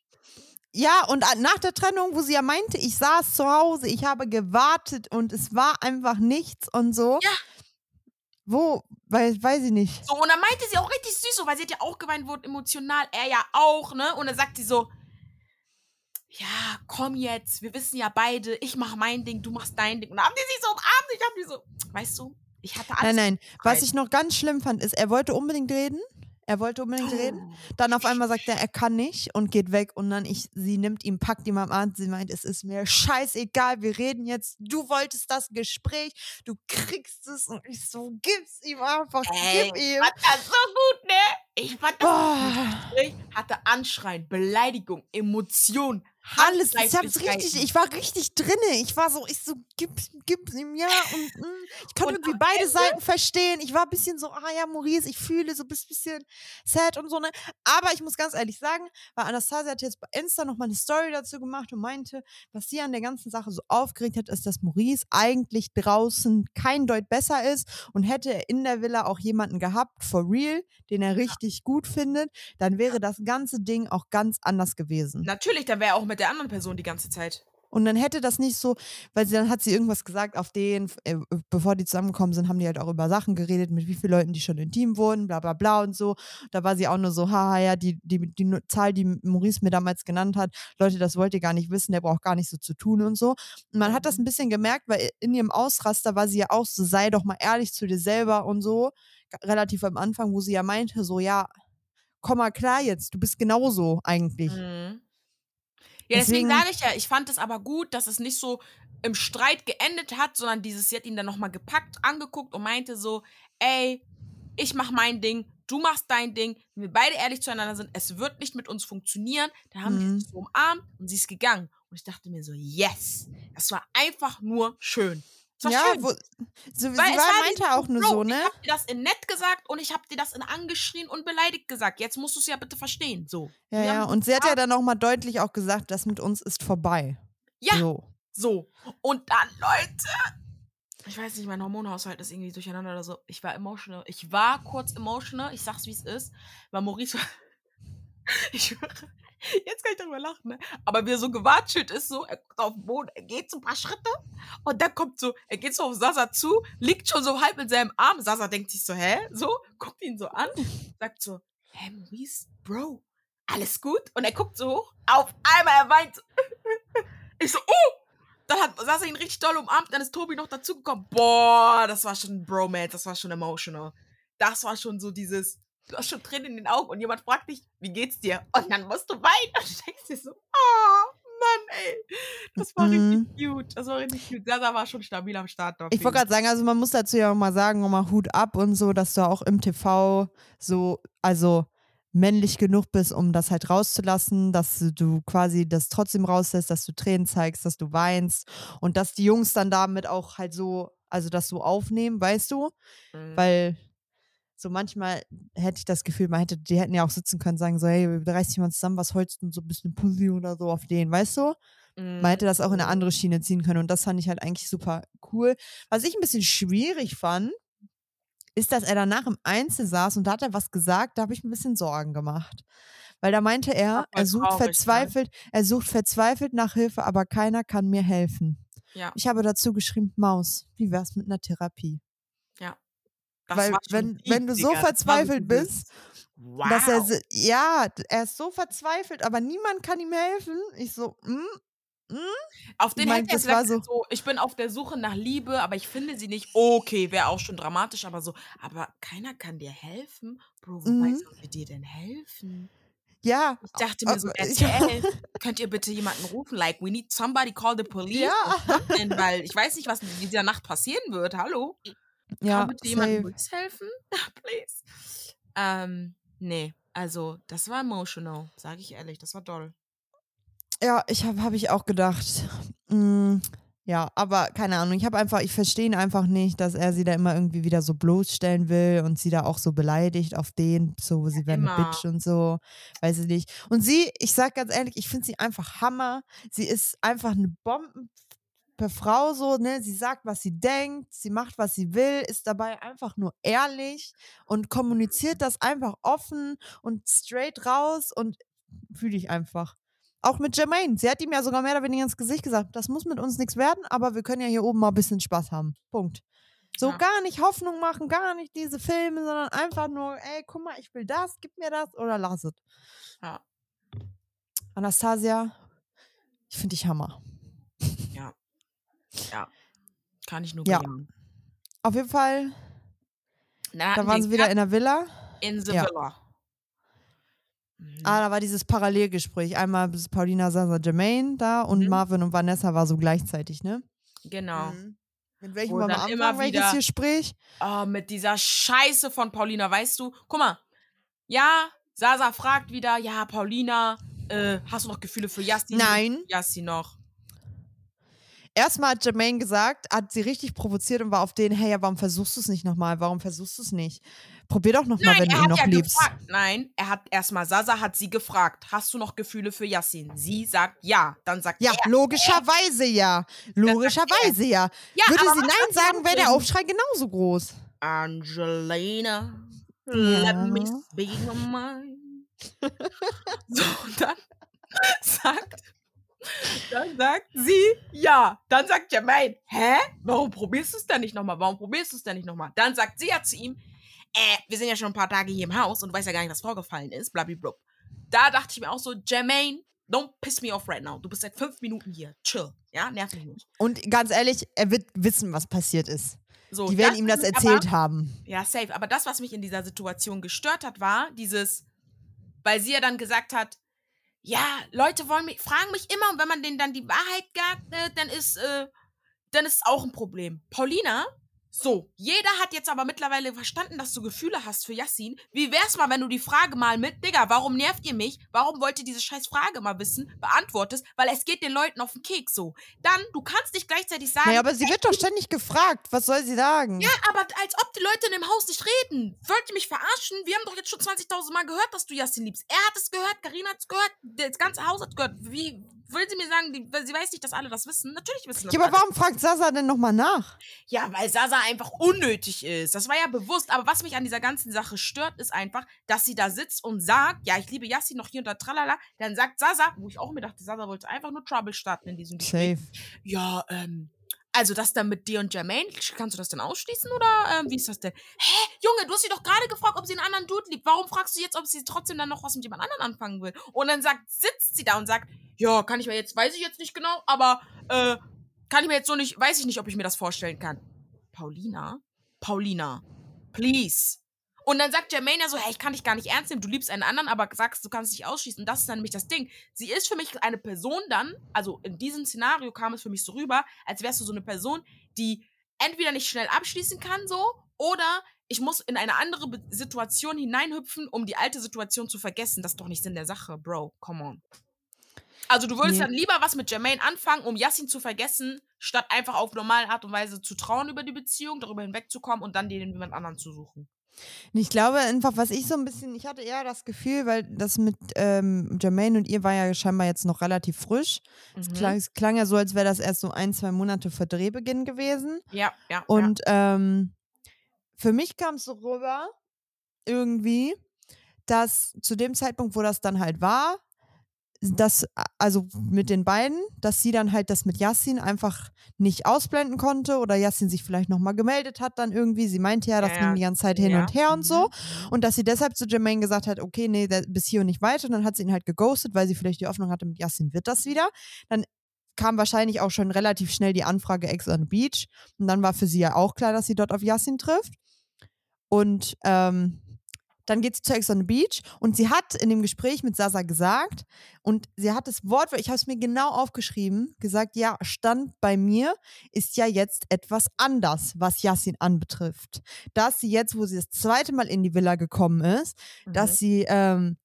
Speaker 2: Ja, und nach der Trennung, wo sie ja meinte, ich saß zu Hause, ich habe gewartet und es war einfach nichts und so.
Speaker 1: Ja.
Speaker 2: Wo, weiß, weiß ich nicht.
Speaker 1: So, und dann meinte sie auch richtig süß, so, weil sie hat ja auch geweint, wurde emotional, er ja auch, ne? Und dann sagt sie so, ja, komm jetzt, wir wissen ja beide, ich mach mein Ding, du machst dein Ding. Und dann haben die sich so umarmt, ich hab die so, weißt du, ich hatte alles.
Speaker 2: Nein, nein. Was ich noch ganz schlimm fand, ist, er wollte unbedingt reden. Er wollte unbedingt reden. Dann auf einmal sagt er, er kann nicht und geht weg. Und dann ich, sie nimmt ihn, packt ihn am Arm. Sie meint, es ist mir scheißegal, wir reden jetzt. Du wolltest das Gespräch, du kriegst es. Und ich so, gib's ihm einfach,
Speaker 1: Ey,
Speaker 2: gib
Speaker 1: ich
Speaker 2: ihm.
Speaker 1: fand das so gut, ne? Ich fand das
Speaker 2: Boah.
Speaker 1: Gespräch hatte Anschreien, Beleidigung, Emotion,
Speaker 2: Alles, ich hab's richtig, ich war richtig drinne. Ich war so, ich so, gib's, gib's ihm, ja. Und mm, ich konnte
Speaker 1: Und
Speaker 2: irgendwie beide
Speaker 1: Ende-
Speaker 2: Seiten verstehen. Ich war ein bisschen so, ah ja, Maurice, ich fühle so ein bisschen sad und so, ne. Aber ich muss ganz ehrlich sagen, weil Anastasia hat jetzt bei Insta nochmal eine Story dazu gemacht und meinte, was sie an der ganzen Sache so aufgeregt hat, ist, dass Maurice eigentlich draußen kein Deut besser ist und hätte er in der Villa auch jemanden gehabt, for real, den er richtig gut findet, dann wäre das ganze Ding auch ganz anders gewesen.
Speaker 1: Natürlich, dann wäre auch mit der anderen Person die ganze Zeit.
Speaker 2: Und dann hätte das nicht so, weil sie dann hat sie irgendwas gesagt auf den, äh, bevor die zusammengekommen sind, haben die halt auch über Sachen geredet, mit wie vielen Leuten die schon intim wurden, bla bla bla und so. Da war sie auch nur so, haha, ja, die, die, die, Zahl, die Maurice mir damals genannt hat, Leute, das wollt ihr gar nicht wissen, der braucht gar nicht so zu tun und so. Und man hat das ein bisschen gemerkt, weil in ihrem Ausraster war sie ja auch so, sei doch mal ehrlich zu dir selber und so, relativ am Anfang, wo sie ja meinte, so, ja, komm mal klar jetzt, du bist genauso eigentlich.
Speaker 1: Mhm. Ja, deswegen, deswegen sage ich ja, ich fand es aber gut, dass es nicht so im Streit geendet hat, sondern dieses, sie hat ihn dann nochmal gepackt, angeguckt und meinte so, ey, ich mach mein Ding, du machst dein Ding, wenn wir beide ehrlich zueinander sind, es wird nicht mit uns funktionieren. Dann haben mhm. die sich so umarmt und sie ist gegangen. Und ich dachte mir so, yes, das war einfach nur schön. Das war
Speaker 2: ja,
Speaker 1: schön.
Speaker 2: Wo, so, sie war, meinte auch nur so, ne?
Speaker 1: Ich hab dir das in nett gesagt und ich hab dir das in angeschrien und beleidigt gesagt. Jetzt musst du es ja bitte verstehen. So.
Speaker 2: Ja, ja. Und sie hat ja dann nochmal deutlich auch gesagt, das mit uns ist vorbei.
Speaker 1: Ja. So. so. Und dann, Leute. Ich weiß nicht, mein Hormonhaushalt ist irgendwie durcheinander oder so. Ich war emotional. Ich war kurz emotional. Ich sag's, wie es ist. Weil Maurice war. Ich schwöre, Jetzt kann ich darüber lachen, ne? Aber wie er so gewatschelt ist, so, er guckt auf den Boden, er geht so ein paar Schritte und dann kommt so, er geht so auf Sasa zu, liegt schon so halb in seinem Arm. Sasa denkt sich so, hä? So, guckt ihn so an, sagt so, hä, Maurice, Bro, alles gut? Und er guckt so hoch, auf einmal, er weint. Ich so, oh! Dann hat Sasa ihn richtig doll umarmt, dann ist Tobi noch dazugekommen. Boah, das war schon Bromance, das war schon emotional. Das war schon so dieses, du hast schon Tränen in den Augen und jemand fragt dich, wie geht's dir? Und dann musst du weinen und du denkst dir so, oh, Mann, ey. Das war mhm. richtig cute. Das war richtig cute. Sasa war schon stabil am Start.
Speaker 2: Ich wollte gerade sagen, also man muss dazu ja auch mal sagen, mal Hut ab und so, dass du auch im TV so, also männlich genug bist, um das halt rauszulassen, dass du quasi das trotzdem rauslässt, dass du Tränen zeigst, dass du weinst und dass die Jungs dann damit auch halt so, also das so aufnehmen, weißt du? Mhm. Weil so manchmal hätte ich das Gefühl, man hätte, die hätten ja auch sitzen können, sagen so, hey, reiß dich mal zusammen, was holst du so ein bisschen Pussy oder so auf den, weißt du? Man hätte das auch in eine mhm. andere Schiene ziehen können und das fand ich halt eigentlich super cool. Was ich ein bisschen schwierig fand, ist, dass er danach im Einzel saß und da hat er was gesagt, da habe ich ein bisschen Sorgen gemacht. Weil da meinte er, er sucht verzweifelt, er sucht verzweifelt nach Hilfe, aber keiner kann mir helfen.
Speaker 1: Ja.
Speaker 2: Ich habe dazu geschrieben, Maus, wie wär's mit einer Therapie?
Speaker 1: Ja.
Speaker 2: Das Weil wenn, wenn du so verzweifelt bist, wow. dass er, ja, er ist so verzweifelt, aber niemand kann ihm helfen. Ich so, mm,
Speaker 1: mm. Auf den hätte er gesagt, so, so, ich bin auf der Suche nach Liebe, aber ich finde sie nicht. Okay, wäre auch schon dramatisch, aber so, aber keiner kann dir helfen. Bro, wo mm. sollen wir dir denn helfen?
Speaker 2: Ja.
Speaker 1: Ich dachte mir so, RTL, könnt ihr bitte jemanden rufen? Like, we need somebody call the police. Ja. Weil ich weiß nicht, was in dieser Nacht passieren wird. Hallo?
Speaker 2: Ja,
Speaker 1: Kann bitte jemand Maurice helfen? Please. Ähm, nee, also das war emotional, sage ich ehrlich, das war doll.
Speaker 2: Ja, ich habe hab ich auch gedacht. Mm, ja, aber keine Ahnung, ich habe einfach, ich verstehe ihn einfach nicht, dass er sie da immer irgendwie wieder so bloßstellen will und sie da auch so beleidigt auf den, so sie werden eine Bitch und so, weiß ich nicht. Und sie, ich sag ganz ehrlich, ich finde sie einfach Hammer. Sie ist einfach eine Bomben per Frau so, ne, sie sagt, was sie denkt, sie macht, was sie will, ist dabei einfach nur ehrlich und kommuniziert das einfach offen und straight raus und fühle ich einfach. Auch mit Jermaine. Sie hat ihm ja sogar mehr oder weniger ins Gesicht gesagt, das muss mit uns nichts werden, aber wir können ja hier oben mal ein bisschen Spaß haben. Punkt. So ja. gar nicht Hoffnung machen, gar nicht diese Filme, sondern einfach nur, ey, guck mal, ich will das, gib mir das oder lass es.
Speaker 1: Ja.
Speaker 2: Anastasia, ich finde dich Hammer.
Speaker 1: Ja. Kann ich nur
Speaker 2: ja. Auf jeden Fall. Na, da waren sie wieder in der Villa.
Speaker 1: In the ja. Villa.
Speaker 2: Mhm. Ah, da war dieses Parallelgespräch. Einmal bis Paulina Sasa Jermaine da und mhm. Marvin und Vanessa war so gleichzeitig, ne?
Speaker 1: Genau. Mhm.
Speaker 2: Mit welchem wir anfangen, immer welches Gespräch?
Speaker 1: Oh, mit dieser Scheiße von Paulina, weißt du? Guck mal. Ja, Sasa fragt wieder, ja, Paulina, äh, hast du noch Gefühle für Yassi?
Speaker 2: Nein.
Speaker 1: Yassi noch.
Speaker 2: Erstmal hat Jermaine gesagt, hat sie richtig provoziert und war auf den, hey, ja, warum versuchst du es nicht nochmal? Warum versuchst du es nicht? Probier doch nochmal, wenn du ihn noch ja liebst.
Speaker 1: Gefragt. Nein, er hat erstmal, Sasa hat sie gefragt, hast du noch Gefühle für Yassin? Sie sagt ja. Dann sagt
Speaker 2: ja,
Speaker 1: er.
Speaker 2: Logischerweise ja. Logischerweise ja. ja. Würde sie Nein sagen, wäre der Aufschrei genauso groß.
Speaker 1: Angelina, ja. let me speak on mine. so, und dann sagt Dann sagt sie, ja. Dann sagt Jermaine, hä? Warum probierst du es denn nicht nochmal? Warum probierst du es denn nicht nochmal? Dann sagt sie ja zu ihm, äh, wir sind ja schon ein paar Tage hier im Haus und du weißt ja gar nicht, was vorgefallen ist, blablabla. Da dachte ich mir auch so, Jermaine, don't piss me off right now. Du bist seit fünf Minuten hier. Chill. Ja, nerv mich nicht.
Speaker 2: Und ganz ehrlich, er wird wissen, was passiert ist.
Speaker 1: So,
Speaker 2: Die werden ihm das erzählt
Speaker 1: aber,
Speaker 2: haben.
Speaker 1: Ja, safe. Aber das, was mich in dieser Situation gestört hat, war dieses, weil sie ja dann gesagt hat, ja, Leute wollen mich, fragen mich immer und wenn man denen dann die Wahrheit sagt, äh, dann ist, äh, dann ist es auch ein Problem. Paulina, so, jeder hat jetzt aber mittlerweile verstanden, dass du Gefühle hast für Yassin. Wie wär's mal, wenn du die Frage mal mit, Digga, warum nervt ihr mich? Warum wollt ihr diese scheiß Frage mal wissen? Beantwortest, weil es geht den Leuten auf den Keks so. Dann, du kannst nicht gleichzeitig sagen.
Speaker 2: Naja, aber sie wird doch ständig gefragt. Was soll sie sagen?
Speaker 1: Ja, aber als ob die Leute in dem Haus nicht reden. Wollt ihr mich verarschen? Wir haben doch jetzt schon 20.000 Mal gehört, dass du Yassin liebst. Er hat es gehört, Karina hat es gehört, das ganze Haus hat gehört. Wie will sie mir sagen, die, sie weiß nicht, dass alle das wissen? Natürlich wissen das
Speaker 2: Ja, aber
Speaker 1: alle.
Speaker 2: warum fragt Sasa denn nochmal nach?
Speaker 1: Ja, weil Sasa einfach unnötig ist. Das war ja bewusst. Aber was mich an dieser ganzen Sache stört, ist einfach, dass sie da sitzt und sagt, ja, ich liebe Yassin noch hier und da, tralala. Dann sagt Sasa, wo ich auch mir dachte, Sasa wollte einfach nur Trouble starten in diesem Gespräch.
Speaker 2: Safe.
Speaker 1: Ja, ähm, also das dann mit dir und Jermaine, kannst du das denn ausschließen oder ähm, wie ist das denn? Hä, Junge, du hast sie doch gerade gefragt, ob sie einen anderen Dude liebt. Warum fragst du jetzt, ob sie trotzdem dann noch was mit jemand anderen anfangen will? Und dann sagt, sitzt sie da und sagt, ja, kann ich mir jetzt, weiß ich jetzt nicht genau, aber äh, kann ich mir jetzt so nicht, weiß ich nicht, ob ich mir das vorstellen kann. Paulina? Paulina, please. Und dann sagt Jermaine ja so, hey, ich kann dich gar nicht ernst nehmen, du liebst einen anderen, aber sagst, du kannst dich ausschließen. Und das ist dann nämlich das Ding. Sie ist für mich eine Person dann, also in diesem Szenario kam es für mich so rüber, als wärst du so eine Person, die entweder nicht schnell abschließen kann, so, oder ich muss in eine andere Be Situation hineinhüpfen, um die alte Situation zu vergessen. Das ist doch nicht Sinn der Sache, Bro. Come on. Also du würdest
Speaker 2: Nee.
Speaker 1: dann lieber was mit Jermaine anfangen, um Yassin zu vergessen, statt einfach auf normale Art und Weise zu trauen über die Beziehung, darüber hinwegzukommen und dann dir jemand anderen zu suchen.
Speaker 2: Ich glaube einfach, was ich so ein bisschen, ich hatte eher das Gefühl, weil das mit ähm, Jermaine und ihr war ja scheinbar jetzt noch relativ frisch. Es,
Speaker 1: Mhm.
Speaker 2: klang, es klang ja so, als wäre das erst so ein, zwei Monate vor Drehbeginn gewesen.
Speaker 1: Ja, ja.
Speaker 2: Und ähm, für mich kam es so rüber, irgendwie, dass zu dem Zeitpunkt, wo das dann halt war, dass, also mit den beiden, dass sie dann halt das mit Yassin einfach nicht ausblenden konnte oder Yassin sich vielleicht nochmal gemeldet hat dann irgendwie. Sie meinte ja, das
Speaker 1: Ja,
Speaker 2: ging die ganze Zeit hin
Speaker 1: ja.
Speaker 2: und her und so.
Speaker 1: mhm.
Speaker 2: Und dass sie deshalb zu Jermaine gesagt hat, okay, nee, der, bis hier und nicht weiter. Und dann hat sie ihn halt geghostet, weil sie vielleicht die Hoffnung hatte, mit Yassin wird das wieder. Dann kam wahrscheinlich auch schon relativ schnell die Anfrage Ex on the Beach. Und dann war für sie ja auch klar, dass sie dort auf Yassin trifft. Und ähm, dann geht sie zu Ex on the Beach und sie hat in dem Gespräch mit Sasa gesagt, und sie hat das Wort, ich habe es mir genau aufgeschrieben, gesagt, ja, Stand bei mir ist ja jetzt etwas anders, was Yassin anbetrifft. Dass sie jetzt, wo sie das zweite Mal in die Villa gekommen ist, dass sie ähm,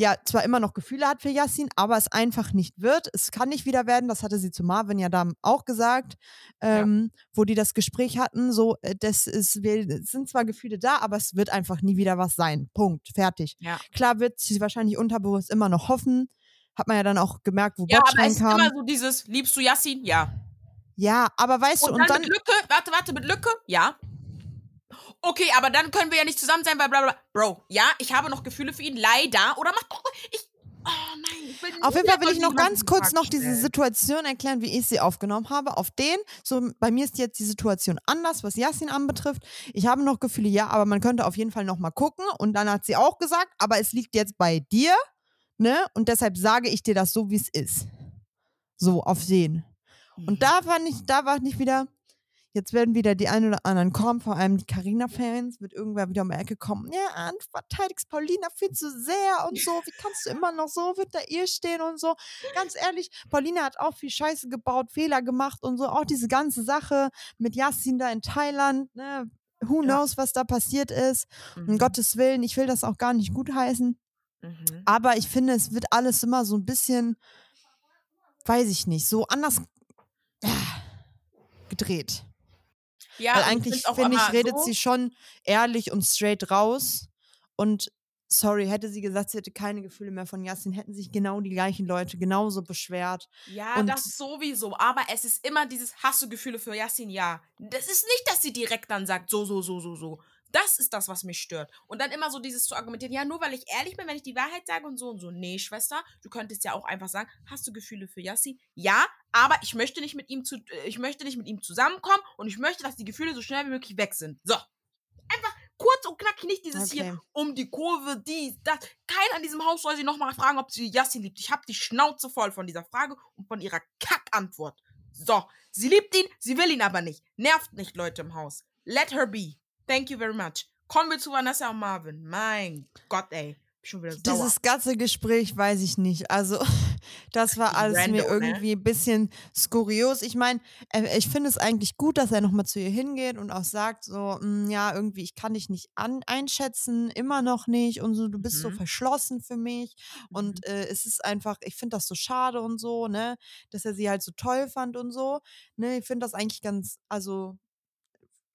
Speaker 2: ja zwar immer noch Gefühle hat für Yassin, aber es einfach nicht wird. Es kann nicht wieder werden. Das hatte sie zu Marvin ja da auch gesagt, ähm, wo die das Gespräch hatten. So, äh, das ist, wir, es sind zwar Gefühle da, aber es wird einfach nie wieder was sein. Punkt. Fertig.
Speaker 1: Ja.
Speaker 2: Klar wird sie wahrscheinlich unterbewusst immer noch hoffen. Hat man ja dann auch gemerkt, wo
Speaker 1: Ja, aber
Speaker 2: Botstein
Speaker 1: es ist
Speaker 2: kam.
Speaker 1: immer so dieses, liebst du Yassin? Ja.
Speaker 2: ja, aber weißt du,
Speaker 1: Und,
Speaker 2: und
Speaker 1: dann,
Speaker 2: dann,
Speaker 1: mit Lücke, warte, warte, mit Lücke? Ja. Okay, aber dann können wir ja nicht zusammen sein, weil bla bla. Bro, ja, ich habe noch Gefühle für ihn, leider. Oder mach doch. Ich. Oh nein,
Speaker 2: Auf jeden Fall will ich noch ganz kurz noch diese. Situation erklären, wie ich sie aufgenommen habe. Auf den, so bei mir ist jetzt die Situation anders, was Yassin anbetrifft. Ich habe noch Gefühle, ja, aber man könnte auf jeden Fall noch mal gucken. Und dann hat sie auch gesagt, aber es liegt jetzt bei dir, ne? Und deshalb sage ich dir das so, wie es ist. So, auf den.
Speaker 1: Mhm.
Speaker 2: Und da war nicht, da war nicht wieder, jetzt werden wieder die ein oder anderen kommen, vor allem die Carina-Fans, wird irgendwer wieder um die Ecke kommen. Ja, du verteidigst Paulina viel zu sehr und so. Wie kannst du immer noch so hinter ihr stehen und so? Ganz ehrlich, Paulina hat auch viel Scheiße gebaut, Fehler gemacht und so. Auch diese ganze Sache mit Yassin da in Thailand, ne? Who
Speaker 1: Ja.
Speaker 2: knows, was da passiert ist.
Speaker 1: Mhm.
Speaker 2: Um Gottes Willen, ich will das auch gar nicht gutheißen.
Speaker 1: Mhm.
Speaker 2: Aber ich finde, es wird alles immer so ein bisschen, weiß ich nicht, so anders ah, gedreht.
Speaker 1: Ja,
Speaker 2: Weil eigentlich, finde ich, redet
Speaker 1: so,
Speaker 2: sie schon ehrlich und straight raus. Und sorry, hätte sie gesagt, sie hätte keine Gefühle mehr von Yassin, hätten sich genau die gleichen Leute genauso beschwert.
Speaker 1: Ja,
Speaker 2: und-
Speaker 1: das sowieso. Aber es ist immer dieses, hast du Gefühle für Yassin? Ja. Das ist nicht, dass sie direkt dann sagt, so, so, so, so, so. Das ist das, was mich stört. Und dann immer so dieses zu argumentieren, ja, nur weil ich ehrlich bin, wenn ich die Wahrheit sage und so und so. Nee, Schwester, du könntest ja auch einfach sagen, hast du Gefühle für Yassi? Ja, aber ich möchte nicht mit ihm zu, äh, ich möchte nicht mit ihm zusammenkommen und ich möchte, dass die Gefühle so schnell wie möglich weg sind. So. Einfach kurz und knackig, nicht dieses
Speaker 2: Okay.
Speaker 1: hier um die Kurve, dies, das. Keiner in diesem Haus soll sie nochmal fragen, ob sie Yassi liebt. Ich habe die Schnauze voll von dieser Frage und von ihrer Kackantwort. So, sie liebt ihn, sie will ihn aber nicht. Nervt nicht, Leute im Haus. Let her be. Thank you very much. Kommen wir zu Vanessa und Marvin. Mein Gott, ey. Schon wieder sauer.
Speaker 2: Dieses ganze Gespräch weiß ich nicht. Also, das war alles
Speaker 1: Rando,
Speaker 2: mir
Speaker 1: ne?
Speaker 2: irgendwie ein bisschen skurios. Ich meine, äh, ich finde es eigentlich gut, dass er nochmal zu ihr hingeht und auch sagt, so, "Mm, ja, irgendwie, ich kann dich nicht an einschätzen, immer noch nicht und so, du bist so
Speaker 1: Mhm.
Speaker 2: verschlossen für mich. Und äh, es ist einfach, ich finde das so schade und so, ne, dass er sie halt so toll fand und so. Ne, ich finde das eigentlich ganz, also,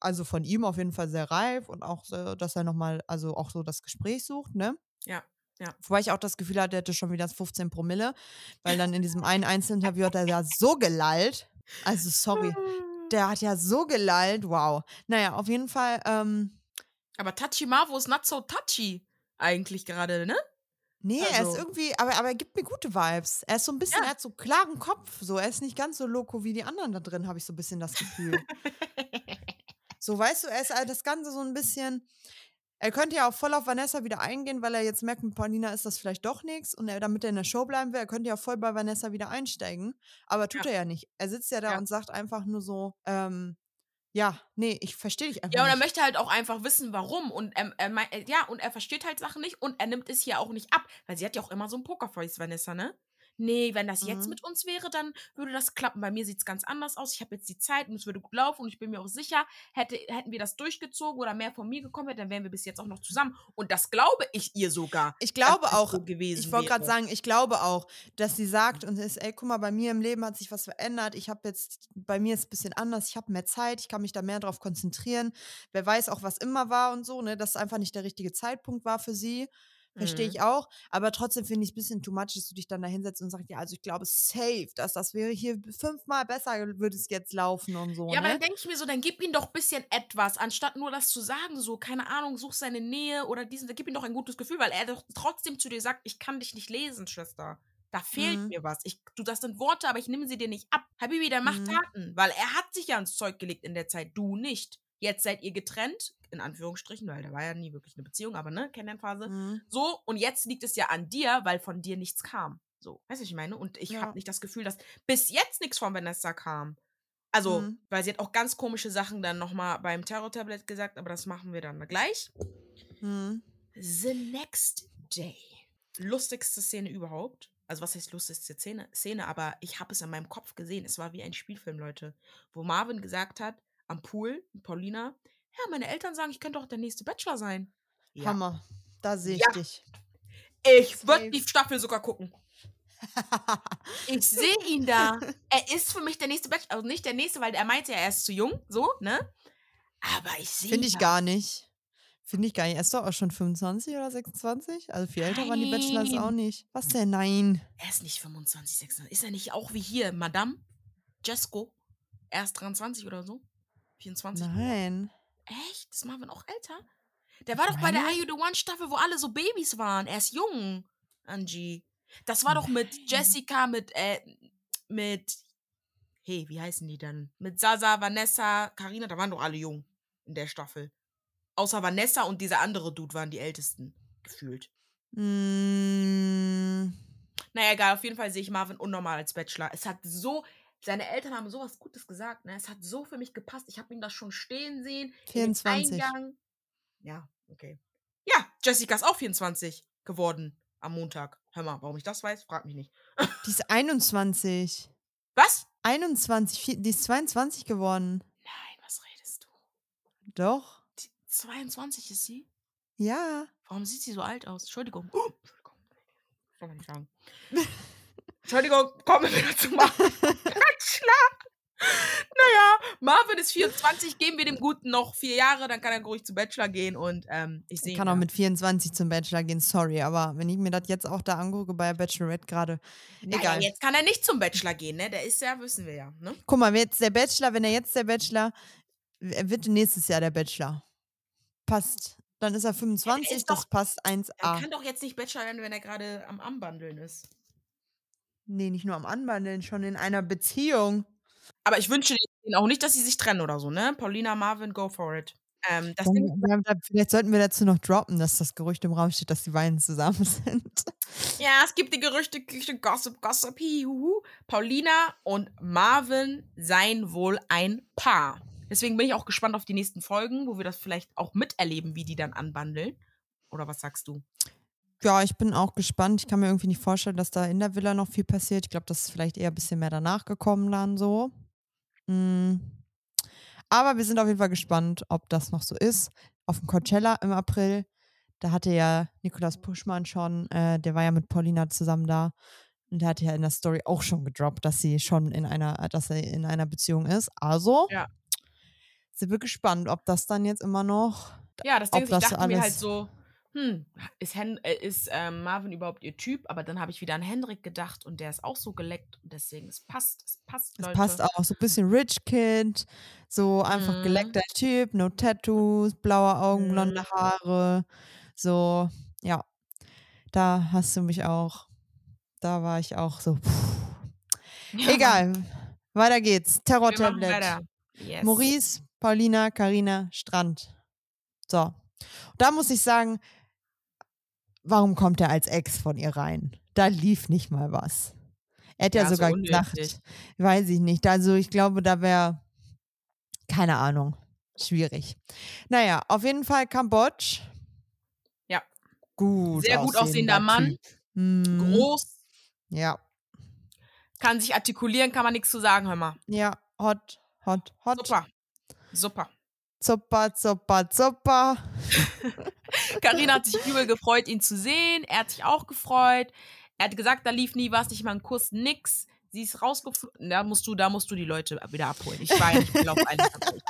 Speaker 2: also von ihm auf jeden Fall sehr reif und auch, so, dass er nochmal, also auch so das Gespräch sucht, ne?
Speaker 1: Ja, ja.
Speaker 2: Wobei ich auch das Gefühl hatte, er hätte schon wieder 15 Promille, weil dann in diesem einen Einzelinterview hat er ja so gelallt. Also sorry, der hat ja so gelallt, wow. Naja, auf jeden Fall, ähm,
Speaker 1: Aber Tachi Marvo ist not so touchy. Eigentlich gerade, ne?
Speaker 2: nee, er ist
Speaker 1: Also-
Speaker 2: irgendwie, aber, aber er gibt mir gute Vibes. Er ist so ein bisschen,
Speaker 1: Ja.
Speaker 2: er hat so klaren Kopf, so, er ist nicht ganz so loco wie die anderen da drin, habe ich so ein bisschen das Gefühl. so, weißt du, er ist halt das Ganze so ein bisschen, er könnte ja auch voll auf Vanessa wieder eingehen, weil er jetzt merkt, mit Paulina ist das vielleicht doch nichts und er, damit er in der Show bleiben will, er könnte ja voll bei Vanessa wieder einsteigen, aber tut
Speaker 1: Ja.
Speaker 2: er ja nicht. Er sitzt ja da
Speaker 1: Ja.
Speaker 2: und sagt einfach nur so, ähm, ja, nee, ich verstehe dich einfach
Speaker 1: Ja, und er
Speaker 2: nicht.
Speaker 1: möchte halt auch einfach wissen, warum. Und er, er mei- äh, ja, und er versteht halt Sachen nicht und er nimmt es hier auch nicht ab. Weil sie hat ja auch immer so ein Pokerface, Vanessa, ne? Nee, wenn das jetzt
Speaker 2: Mhm.
Speaker 1: mit uns wäre, dann würde das klappen. Bei mir sieht es ganz anders aus. Ich habe jetzt die Zeit und es würde gut laufen und ich bin mir auch sicher, hätte, hätten wir das durchgezogen oder mehr von mir gekommen wäre, dann wären wir bis jetzt auch noch zusammen. Und das glaube ich ihr sogar.
Speaker 2: Ich glaube auch,
Speaker 1: so gewesen
Speaker 2: ich wollte gerade sagen, ich glaube auch, dass sie sagt und ist, ey, guck mal, bei mir im Leben hat sich was verändert. Ich habe jetzt, bei mir ist es ein bisschen anders. Ich habe mehr Zeit. Ich kann mich da mehr drauf konzentrieren. Wer weiß auch, was immer war und so, ne, dass es einfach nicht der richtige Zeitpunkt war für sie. Verstehe
Speaker 1: Mhm.
Speaker 2: ich auch. Aber trotzdem finde ich es ein bisschen too much, dass du dich dann da hinsetzt und sagst, ja, also ich glaube safe, dass das wäre hier fünfmal besser, würde es jetzt laufen und so.
Speaker 1: Ja, aber
Speaker 2: ne?
Speaker 1: dann denke ich mir so, dann gib ihm doch ein bisschen etwas, anstatt nur das zu sagen, so, keine Ahnung, such seine Nähe oder diesen, gib ihm doch ein gutes Gefühl, weil er doch trotzdem zu dir sagt, ich kann dich nicht lesen, Schwester. Da fehlt
Speaker 2: Mhm.
Speaker 1: mir was. Ich, du, das sind Worte, aber ich nehme sie dir nicht ab. Habibi, der macht
Speaker 2: Mhm.
Speaker 1: Taten, weil er hat sich ja ins Zeug gelegt in der Zeit, du nicht. Jetzt seid ihr getrennt, in Anführungsstrichen, weil da war ja nie wirklich eine Beziehung, aber ne, Kennenlernphase.
Speaker 2: Mhm.
Speaker 1: So, und jetzt liegt es ja an dir, weil von dir nichts kam. So, weißt du, was ich meine? Und ich
Speaker 2: Ja.
Speaker 1: habe nicht das Gefühl, dass bis jetzt nichts von Vanessa kam. Also,
Speaker 2: Mhm.
Speaker 1: weil sie hat auch ganz komische Sachen dann nochmal beim Terror-Tablet gesagt, aber das machen wir dann gleich.
Speaker 2: Mhm.
Speaker 1: The next day. Lustigste Szene überhaupt. Also, was heißt lustigste Szene? Szene, aber ich habe es in meinem Kopf gesehen. Es war wie ein Spielfilm, Leute. Wo Marvin gesagt hat, am Pool, Paulina, ja, meine Eltern sagen, ich könnte doch der nächste Bachelor sein. Ja.
Speaker 2: Hammer. Da sehe ich
Speaker 1: Ja.
Speaker 2: dich.
Speaker 1: Ich würde die Staffel sogar gucken. Ich sehe ihn da. Er ist für mich der nächste Bachelor. Also nicht der nächste, weil er meinte ja, er ist zu jung, so, ne? Aber ich sehe
Speaker 2: Finde ich gar nicht. Finde ich gar nicht. Er ist doch auch schon 25 oder 26? Also viel älter waren die Bachelors auch nicht. Was denn? Nein.
Speaker 1: Er ist nicht 25, 26. Ist er nicht auch wie hier, Madame Jesko? Er ist 23 oder so? 24?
Speaker 2: Nein.
Speaker 1: Echt? Ist Marvin auch älter? Der war doch bei der? Are You the One Staffel, wo alle so Babys waren. Er ist jung, Angie. Das war doch mit
Speaker 2: Nein.
Speaker 1: Jessica, mit, äh, mit, hey, wie heißen die dann? Mit Sasa, Vanessa, Karina, da waren doch alle jung in der Staffel. Außer Vanessa und dieser andere Dude waren die ältesten, gefühlt.
Speaker 2: Mm,
Speaker 1: Naja, egal, auf jeden Fall sehe ich Marvin unnormal als Bachelor. Es hat so, seine Eltern haben sowas Gutes gesagt, ne? Es hat so für mich gepasst. Ich habe ihn das schon stehen sehen. in dem
Speaker 2: 24.
Speaker 1: Eingang. Ja, okay. Ja, Jessica ist auch 24 geworden am Montag. Hör mal, warum ich das weiß, frag mich nicht.
Speaker 2: Die ist 21.
Speaker 1: Was?
Speaker 2: 21. vier- Die ist 22 geworden.
Speaker 1: Nein, was redest du?
Speaker 2: Doch.
Speaker 1: Die 22 ist sie?
Speaker 2: Ja.
Speaker 1: Warum sieht sie so alt aus? Entschuldigung. Oh, Entschuldigung. Das kann man nicht sagen. Entschuldigung, kommen wir wieder zu Marvin. Bachelor. Naja, Marvin ist 24, geben wir dem Guten noch vier Jahre, dann kann er ruhig zu Bachelor gehen und ähm, ich sehe
Speaker 2: Ich
Speaker 1: ihn
Speaker 2: kann auch
Speaker 1: da.
Speaker 2: mit 24 zum Bachelor gehen, sorry. Aber wenn ich mir das jetzt auch da angucke bei Bachelorette gerade.
Speaker 1: Naja,
Speaker 2: Egal.
Speaker 1: jetzt kann er nicht zum Bachelor gehen, ne? Der ist ja, wissen wir ja, ne?
Speaker 2: Guck mal, jetzt der Bachelor, wenn er jetzt der Bachelor, er wird nächstes Jahr der Bachelor. passt. Dann ist er 25,
Speaker 1: ist
Speaker 2: das
Speaker 1: doch-
Speaker 2: passt
Speaker 1: Er
Speaker 2: 1a.
Speaker 1: kann doch jetzt nicht Bachelor werden, wenn er gerade am Anbandeln ist.
Speaker 2: Nee, nicht nur am Anbandeln, schon in einer Beziehung.
Speaker 1: Aber ich wünsche denen auch nicht, dass sie sich trennen oder so, ne? Paulina, Marvin, go for it. Ähm, das
Speaker 2: Dann, wir vielleicht sollten wir dazu noch droppen, dass das Gerücht im Raum steht, dass die beiden zusammen sind.
Speaker 1: ja, es gibt die Gerüchte, Küche, Gossip, Gossip, hihuhu. Paulina und Marvin seien wohl ein Paar. Deswegen bin ich auch gespannt auf die nächsten Folgen, wo wir das vielleicht auch miterleben, wie die dann anbandeln. Oder was sagst du?
Speaker 2: Ja, ich bin auch gespannt. Ich kann mir irgendwie nicht vorstellen, dass da in der Villa noch viel passiert. Ich glaube, das ist vielleicht eher ein bisschen mehr danach gekommen dann so. Mm. Aber wir sind auf jeden Fall gespannt, ob das noch so ist. Auf dem Coachella im April, da hatte ja Nikolaus Puschmann schon, äh, der war ja mit Paulina zusammen da. Und der hatte ja in der Story auch schon gedroppt, dass sie schon in einer, dass er in einer Beziehung ist. Also
Speaker 1: Ja.
Speaker 2: sind wir gespannt, ob das dann jetzt immer noch.
Speaker 1: Ja, das Ding ist, ich dachte mir halt so, hm, ist, Hen äh, ist ähm, Marvin überhaupt ihr Typ? Aber dann habe ich wieder an Hendrik gedacht und der ist auch so geleckt und deswegen, es passt, es passt,
Speaker 2: Es
Speaker 1: Leute.
Speaker 2: passt auch so ein bisschen Rich Kid, so einfach
Speaker 1: Mhm.
Speaker 2: geleckter Typ, no Tattoos, blaue Augen, blonde
Speaker 1: Mhm.
Speaker 2: Haare. So, ja. Da hast du mich auch, da war ich auch so.
Speaker 1: Ja,
Speaker 2: Egal, weiter geht's. Terror-Tablet.
Speaker 1: Yes.
Speaker 2: Maurice, Paulina, Karina, Strand. So. Da muss ich sagen, warum kommt er als Ex von ihr rein? Da lief nicht mal was. Er hat ja,
Speaker 1: Ja, so
Speaker 2: sogar
Speaker 1: unnötig.
Speaker 2: gesagt, weiß ich nicht. Also ich glaube, da wäre, keine Ahnung, schwierig. Naja, auf jeden Fall Kambodsch.
Speaker 1: Ja.
Speaker 2: Gut.
Speaker 1: Sehr gut aussehender Mann.
Speaker 2: Mhm.
Speaker 1: Groß,
Speaker 2: Ja.
Speaker 1: kann sich artikulieren, kann man nichts zu sagen, hör mal.
Speaker 2: Ja, hot, hot, hot.
Speaker 1: Super. Super.
Speaker 2: Zuppa, zuppa, zuppa.
Speaker 1: Karina hat sich übel gefreut, ihn zu sehen. Er hat sich auch gefreut. Er hat gesagt, da lief nie was, nicht mal ein Kuss, nix. Sie ist rausgeflogen. Da musst du, da musst du die Leute wieder abholen. Ich war ja nicht auf Island.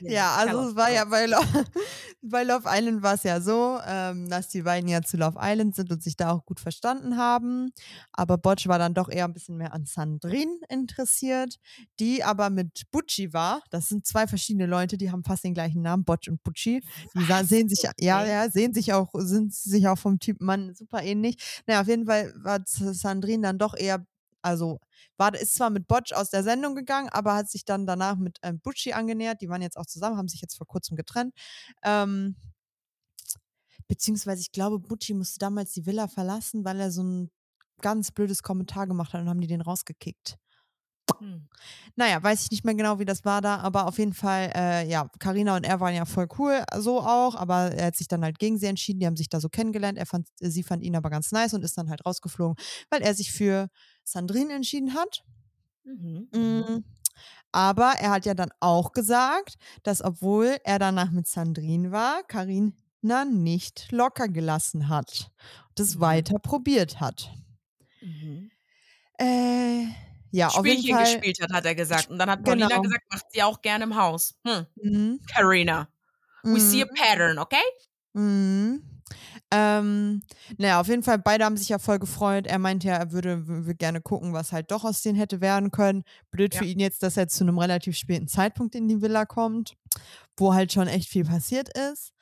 Speaker 2: Ja, also es war ja bei, Lo bei Love Island war es ja so, ähm, dass die beiden ja zu Love Island sind und sich da auch gut verstanden haben. Aber Botch war dann doch eher ein bisschen mehr an Sandrine interessiert, die aber mit Butchi war. Das sind zwei verschiedene Leute, die haben fast den gleichen Namen, Botch und Butchi. Die
Speaker 1: Was?
Speaker 2: sehen sich, ja, ja, sehen sich auch, sind sich auch vom Typ Mann super ähnlich. Naja, auf jeden Fall war Sandrine dann doch eher, also war, ist zwar mit Botch aus der Sendung gegangen, aber hat sich dann danach mit ähm, Butchi angenähert. Die waren jetzt auch zusammen, haben sich jetzt vor kurzem getrennt. Ähm, beziehungsweise, ich glaube, Butchi musste damals die Villa verlassen, weil er so ein ganz blödes Kommentar gemacht hat und haben die den rausgekickt.
Speaker 1: Hm.
Speaker 2: Naja, weiß ich nicht mehr genau, wie das war da, aber auf jeden Fall, äh, ja, Karina und er waren ja voll cool, so auch, aber er hat sich dann halt gegen sie entschieden, die haben sich da so kennengelernt, er fand, sie fand ihn aber ganz nice und ist dann halt rausgeflogen, weil er sich für Sandrine entschieden hat.
Speaker 1: Mhm.
Speaker 2: Mm. Aber er hat ja dann auch gesagt, dass obwohl er danach mit Sandrine war, Karina nicht locker gelassen hat. Das
Speaker 1: Mhm.
Speaker 2: weiter probiert hat.
Speaker 1: Mhm.
Speaker 2: Äh, ja, auf jeden
Speaker 1: Spielchen gespielt hat, hat er gesagt. Und dann hat Paulina
Speaker 2: Genau.
Speaker 1: gesagt, macht sie auch gerne im Haus. Hm.
Speaker 2: Mhm.
Speaker 1: Karina, we see a
Speaker 2: Mhm.
Speaker 1: pattern, okay?
Speaker 2: Mhm. Ähm, naja, auf jeden Fall, beide haben sich ja voll gefreut. Er meinte ja, er würde, würde gerne gucken, was halt doch aus denen hätte werden können. Blöd für
Speaker 1: Ja.
Speaker 2: ihn jetzt, dass er zu einem relativ späten Zeitpunkt in die Villa kommt, wo halt schon echt viel passiert ist.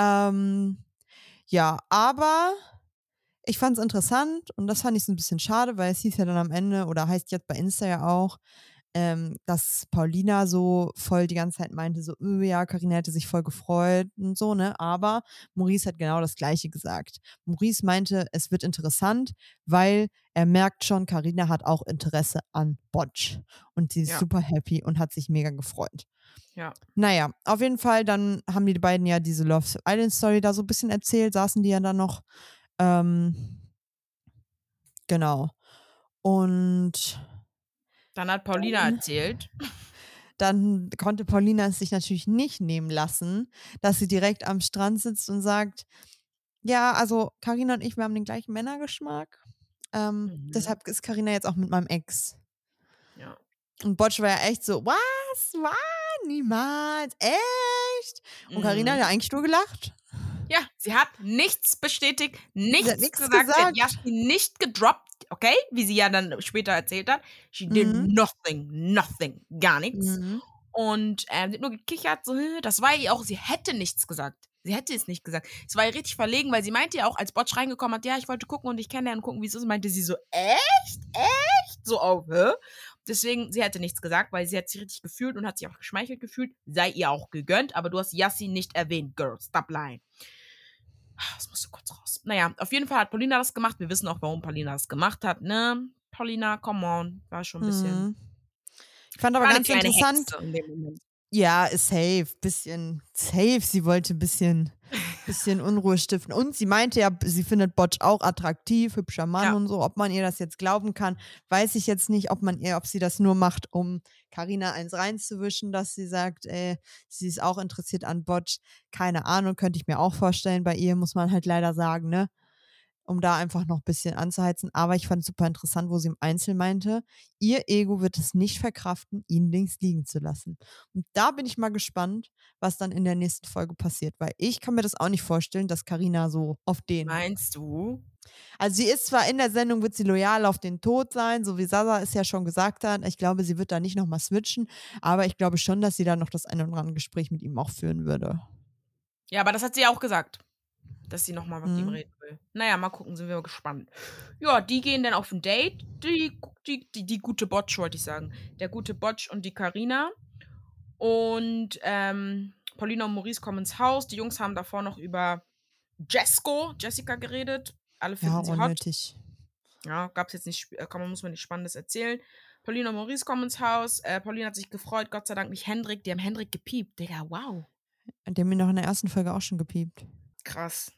Speaker 2: Ähm, ja, aber ich fand es interessant und das fand ich so ein bisschen schade, weil es hieß ja dann am Ende, oder heißt jetzt bei Insta ja auch, ähm, dass Paulina so voll die ganze Zeit meinte, so, "Öh, ja, Karina hätte sich voll gefreut und so, ne? Aber Maurice hat genau das Gleiche gesagt. Maurice meinte, es wird interessant, weil er merkt schon, Karina hat auch Interesse an Botch. Und sie ist
Speaker 1: Ja.
Speaker 2: super happy und hat sich mega gefreut.
Speaker 1: Ja.
Speaker 2: Naja, auf jeden Fall, dann haben die beiden ja diese Love Island Story da so ein bisschen erzählt, saßen die ja dann noch. Ähm, genau. Und
Speaker 1: Dann hat Paulina
Speaker 2: Dann-
Speaker 1: erzählt.
Speaker 2: dann konnte Paulina es sich natürlich nicht nehmen lassen, dass sie direkt am Strand sitzt und sagt, ja, also Karina und ich, wir haben den gleichen Männergeschmack. Ähm,
Speaker 1: Mhm.
Speaker 2: Deshalb ist Karina jetzt auch mit meinem Ex.
Speaker 1: Ja.
Speaker 2: Und Botsch war ja echt so, was? Was? Niemals? Echt? Und Karina hat
Speaker 1: Mhm.
Speaker 2: ja eigentlich nur gelacht.
Speaker 1: Ja, sie hat nichts bestätigt, nichts,
Speaker 2: nichts
Speaker 1: gesagt, sie hat
Speaker 2: gesagt.
Speaker 1: Yashin nicht gedroppt, okay? Wie sie ja dann später erzählt hat. She did
Speaker 2: Mhm.
Speaker 1: nothing, nothing, gar nichts.
Speaker 2: Mhm.
Speaker 1: Und ähm, sie hat nur gekichert, so, das war ihr auch, sie hätte nichts gesagt. Sie hätte es nicht gesagt. Es war ihr richtig verlegen, weil sie meinte ja auch, als Botsch reingekommen hat, ja, ich wollte gucken und ich kenne und gucken, wie es ist, meinte sie so, echt? Echt? So auf, hä? Deswegen, sie hätte nichts gesagt, weil sie hat sich richtig gefühlt und hat sich auch geschmeichelt gefühlt. Sei ihr auch gegönnt, aber du hast Yassin nicht erwähnt, Girl. Stop lying. Das musst du kurz raus. Naja, auf jeden Fall hat Paulina das gemacht. Wir wissen auch, warum Paulina das gemacht hat, ne? Paulina, come on. War schon ein bisschen.
Speaker 2: Mhm. Ich fand aber ganz interessant,
Speaker 1: in
Speaker 2: ja, ist safe, bisschen safe. Sie wollte ein bisschen, bisschen Unruhe stiften. Und sie meinte ja, sie findet Botsch auch attraktiv, hübscher Mann
Speaker 1: Ja.
Speaker 2: und so. Ob man ihr das jetzt glauben kann, weiß ich jetzt nicht, ob man ihr, ob sie das nur macht, um Karina eins reinzuwischen, dass sie sagt, ey, sie ist auch interessiert an Botsch. Keine Ahnung, könnte ich mir auch vorstellen. Bei ihr muss man halt leider sagen, ne? Um da einfach noch ein bisschen anzuheizen. Aber ich fand es super interessant, wo sie im Einzel meinte, ihr Ego wird es nicht verkraften, ihn links liegen zu lassen. Und da bin ich mal gespannt, was dann in der nächsten Folge passiert, weil ich kann mir das auch nicht vorstellen, dass Karina so auf den.
Speaker 1: Meinst du?
Speaker 2: Also sie ist zwar in der Sendung, wird sie loyal auf den Tod sein, so wie Sasa es ja schon gesagt hat. Ich glaube, sie wird da nicht nochmal switchen, aber ich glaube schon, dass sie da noch das eine oder andere Gespräch mit ihm auch führen würde.
Speaker 1: Ja, aber das hat sie ja auch gesagt. Dass sie nochmal mit ihm
Speaker 2: Mhm.
Speaker 1: reden will. Naja, mal gucken, sind wir mal gespannt. Ja, die gehen dann auf ein Date. Die, die, die, die gute Botsch, wollte ich sagen. Der gute Botsch und die Karina. Und ähm, Paulina und Maurice kommen ins Haus. Die Jungs haben davor noch über Jesco, Jessica geredet. Alle finden
Speaker 2: Ja,
Speaker 1: sie hot.
Speaker 2: unnötig.
Speaker 1: Ja, gab's jetzt nicht, äh, kann man, muss man nicht Spannendes erzählen. Paulina und Maurice kommen ins Haus. Äh, Paulina hat sich gefreut, Gott sei Dank nicht Hendrik. Die haben Hendrik gepiept. Digga, wow.
Speaker 2: Die haben ihn doch in der ersten Folge auch schon gepiept.
Speaker 1: Krass.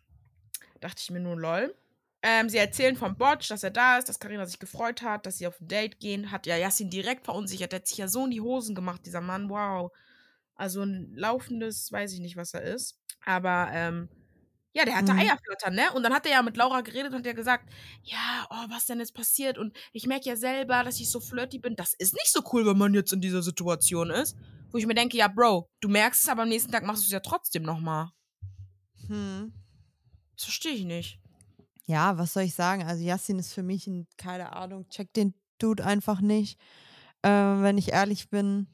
Speaker 1: Dachte ich mir nur, lol. Ähm, sie erzählen vom Botsch, dass er da ist, dass Karina sich gefreut hat, dass sie auf ein Date gehen. Hat ja Yassin direkt verunsichert. Der hat sich ja so in die Hosen gemacht, dieser Mann. Wow. Also ein laufendes, weiß ich nicht, was er ist. Aber, ähm, ja, der hatte
Speaker 2: Mhm.
Speaker 1: Eierflattern, ne? Und dann hat er ja mit Laura geredet und hat ja gesagt, ja, oh, was denn jetzt passiert? Und ich merke ja selber, dass ich so flirty bin. Das ist nicht so cool, wenn man jetzt in dieser Situation ist. Wo ich mir denke, ja, Bro, du merkst es, aber am nächsten Tag machst du es ja trotzdem nochmal.
Speaker 2: Hm.
Speaker 1: Das verstehe ich nicht.
Speaker 2: Ja, was soll ich sagen? Also Yassin ist für mich ein, keine Ahnung, check den Dude einfach nicht. Äh, wenn ich ehrlich bin,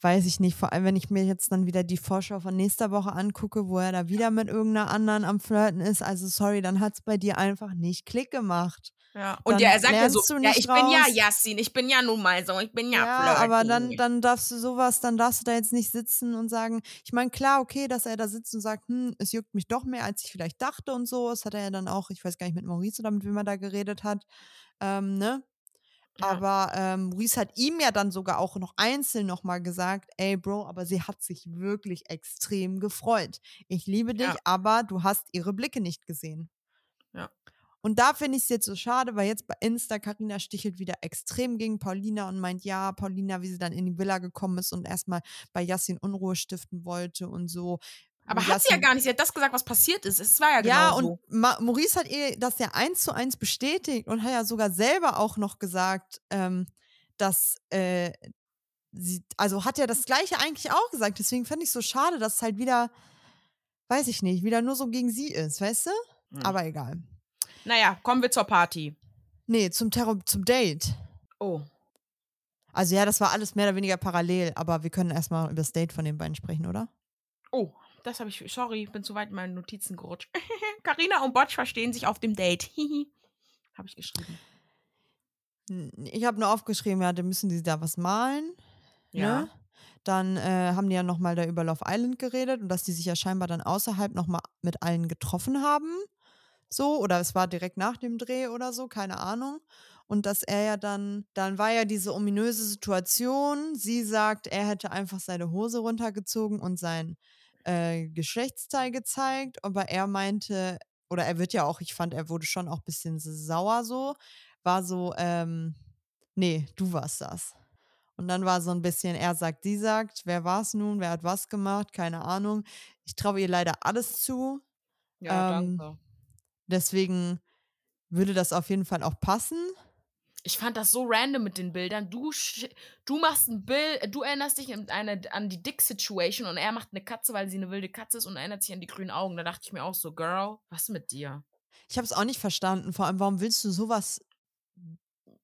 Speaker 2: weiß ich nicht. Vor allem, wenn ich mir jetzt dann wieder die Vorschau von nächster Woche angucke, wo er da wieder mit irgendeiner anderen am Flirten ist. Also sorry, dann hat es bei dir einfach nicht Klick gemacht.
Speaker 1: Ja, und ja, er sagt ja so, ja, ich bin ja
Speaker 2: raus.
Speaker 1: Yassin, ich bin ja nun mal so, ich bin ja,
Speaker 2: Ja,
Speaker 1: flirty.
Speaker 2: aber dann, dann darfst du sowas, dann darfst du da jetzt nicht sitzen und sagen, ich meine, klar, okay, dass er da sitzt und sagt, hm, es juckt mich doch mehr, als ich vielleicht dachte und so. Das hat er ja dann auch, ich weiß gar nicht, mit Maurice oder mit wem er da geredet hat. Ähm, ne?
Speaker 1: Ja.
Speaker 2: Aber ähm, Maurice hat ihm ja dann sogar auch noch einzeln nochmal gesagt, ey Bro, aber sie hat sich wirklich extrem gefreut. Ich liebe dich,
Speaker 1: Ja.
Speaker 2: aber du hast ihre Blicke nicht gesehen.
Speaker 1: Ja.
Speaker 2: Und da finde ich es jetzt so schade, weil jetzt bei Insta Karina stichelt wieder extrem gegen Paulina und meint, ja, Paulina, wie sie dann in die Villa gekommen ist und erstmal bei Yassin Unruhe stiften wollte und so.
Speaker 1: aber
Speaker 2: Und
Speaker 1: hat sie ja
Speaker 2: Yassin-
Speaker 1: gar nicht, sie hat das gesagt, was passiert ist. Es war ja genau
Speaker 2: ja,
Speaker 1: so.
Speaker 2: und Ma Maurice hat ihr das ja eins zu eins bestätigt und hat ja sogar selber auch noch gesagt, ähm, dass äh, sie, also hat ja das Gleiche eigentlich auch gesagt. Deswegen fand ich so schade, dass es halt wieder, weiß ich nicht, wieder nur so gegen sie ist, weißt du?
Speaker 1: Hm.
Speaker 2: Aber egal.
Speaker 1: Naja, kommen wir zur Party.
Speaker 2: Nee, zum Terror, zum Date.
Speaker 1: Oh.
Speaker 2: Also ja, das war alles mehr oder weniger parallel, aber wir können erstmal über das Date von den beiden sprechen, oder?
Speaker 1: Oh, das habe ich, sorry, ich bin zu weit in meine Notizen gerutscht. Carina und Botsch verstehen sich auf dem Date. Habe ich geschrieben.
Speaker 2: Ich habe nur aufgeschrieben, ja, dann müssen die da was malen.
Speaker 1: Ja.
Speaker 2: Ne? Dann äh, haben die ja nochmal da über Love Island geredet und dass die sich ja scheinbar dann außerhalb nochmal mit allen getroffen haben. So, oder es war direkt nach dem Dreh oder so, keine Ahnung. Und dass er ja dann, dann war ja diese ominöse Situation. Sie sagt, er hätte einfach seine Hose runtergezogen und sein äh, Geschlechtsteil gezeigt. Aber er meinte, oder er wird ja auch, ich fand, er wurde schon auch ein bisschen sauer so. War so, ähm, nee, du warst das. Und dann war so ein bisschen, er sagt, sie sagt, wer war es nun, wer hat was gemacht, keine Ahnung. Ich traue ihr leider alles zu.
Speaker 1: Ja,
Speaker 2: Ähm,
Speaker 1: danke.
Speaker 2: Deswegen würde das auf jeden Fall auch passen.
Speaker 1: Ich fand das so random mit den Bildern. Du, du machst ein Bild, du erinnerst dich an, eine, an die Dick-Situation und er macht eine Katze, weil sie eine wilde Katze ist und erinnert sich an die grünen Augen. Da dachte ich mir auch so, Girl, was mit dir?
Speaker 2: Ich habe es auch nicht verstanden. Vor allem, warum willst du sowas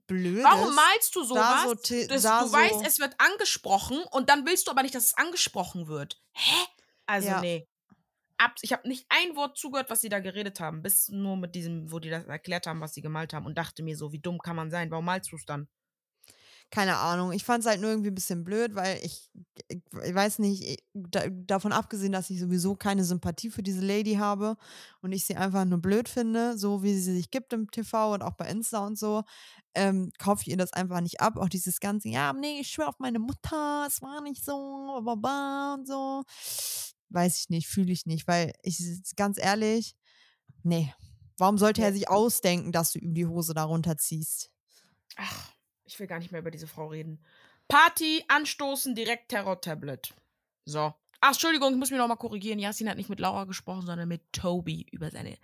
Speaker 2: Blödes.
Speaker 1: Warum malst du sowas?
Speaker 2: so
Speaker 1: dass
Speaker 2: da
Speaker 1: du
Speaker 2: so-
Speaker 1: weißt, es wird angesprochen und dann willst du aber nicht, dass es angesprochen wird. Hä? Also
Speaker 2: Ja.
Speaker 1: nee. Ab, ich habe nicht ein Wort zugehört, was sie da geredet haben, bis nur mit diesem, wo die das erklärt haben, was sie gemalt haben und dachte mir so, wie dumm kann man sein? Warum malst du es dann?
Speaker 2: keine Ahnung. Ich fand es halt nur irgendwie ein bisschen blöd, weil ich, ich, weiß nicht, ich, da, davon abgesehen, dass ich sowieso keine Sympathie für diese Lady habe und ich sie einfach nur blöd finde, so wie sie sich gibt im TV und auch bei Insta und so, ähm, kaufe ich ihr das einfach nicht ab. Auch dieses ganze, ja, nee, ich schwöre auf meine Mutter, es war nicht so, baba und so. Weiß ich nicht, fühle ich nicht, weil ich, ganz ehrlich, nee. Warum sollte er sich ausdenken, dass du ihm die Hose darunter ziehst?
Speaker 1: Ach, ich will gar nicht mehr über diese Frau reden. Party, anstoßen, direkt Terror-Tablet. So. Ach, Entschuldigung, ich muss mich nochmal korrigieren. Yasin hat nicht mit Laura gesprochen, sondern mit Toby über seine,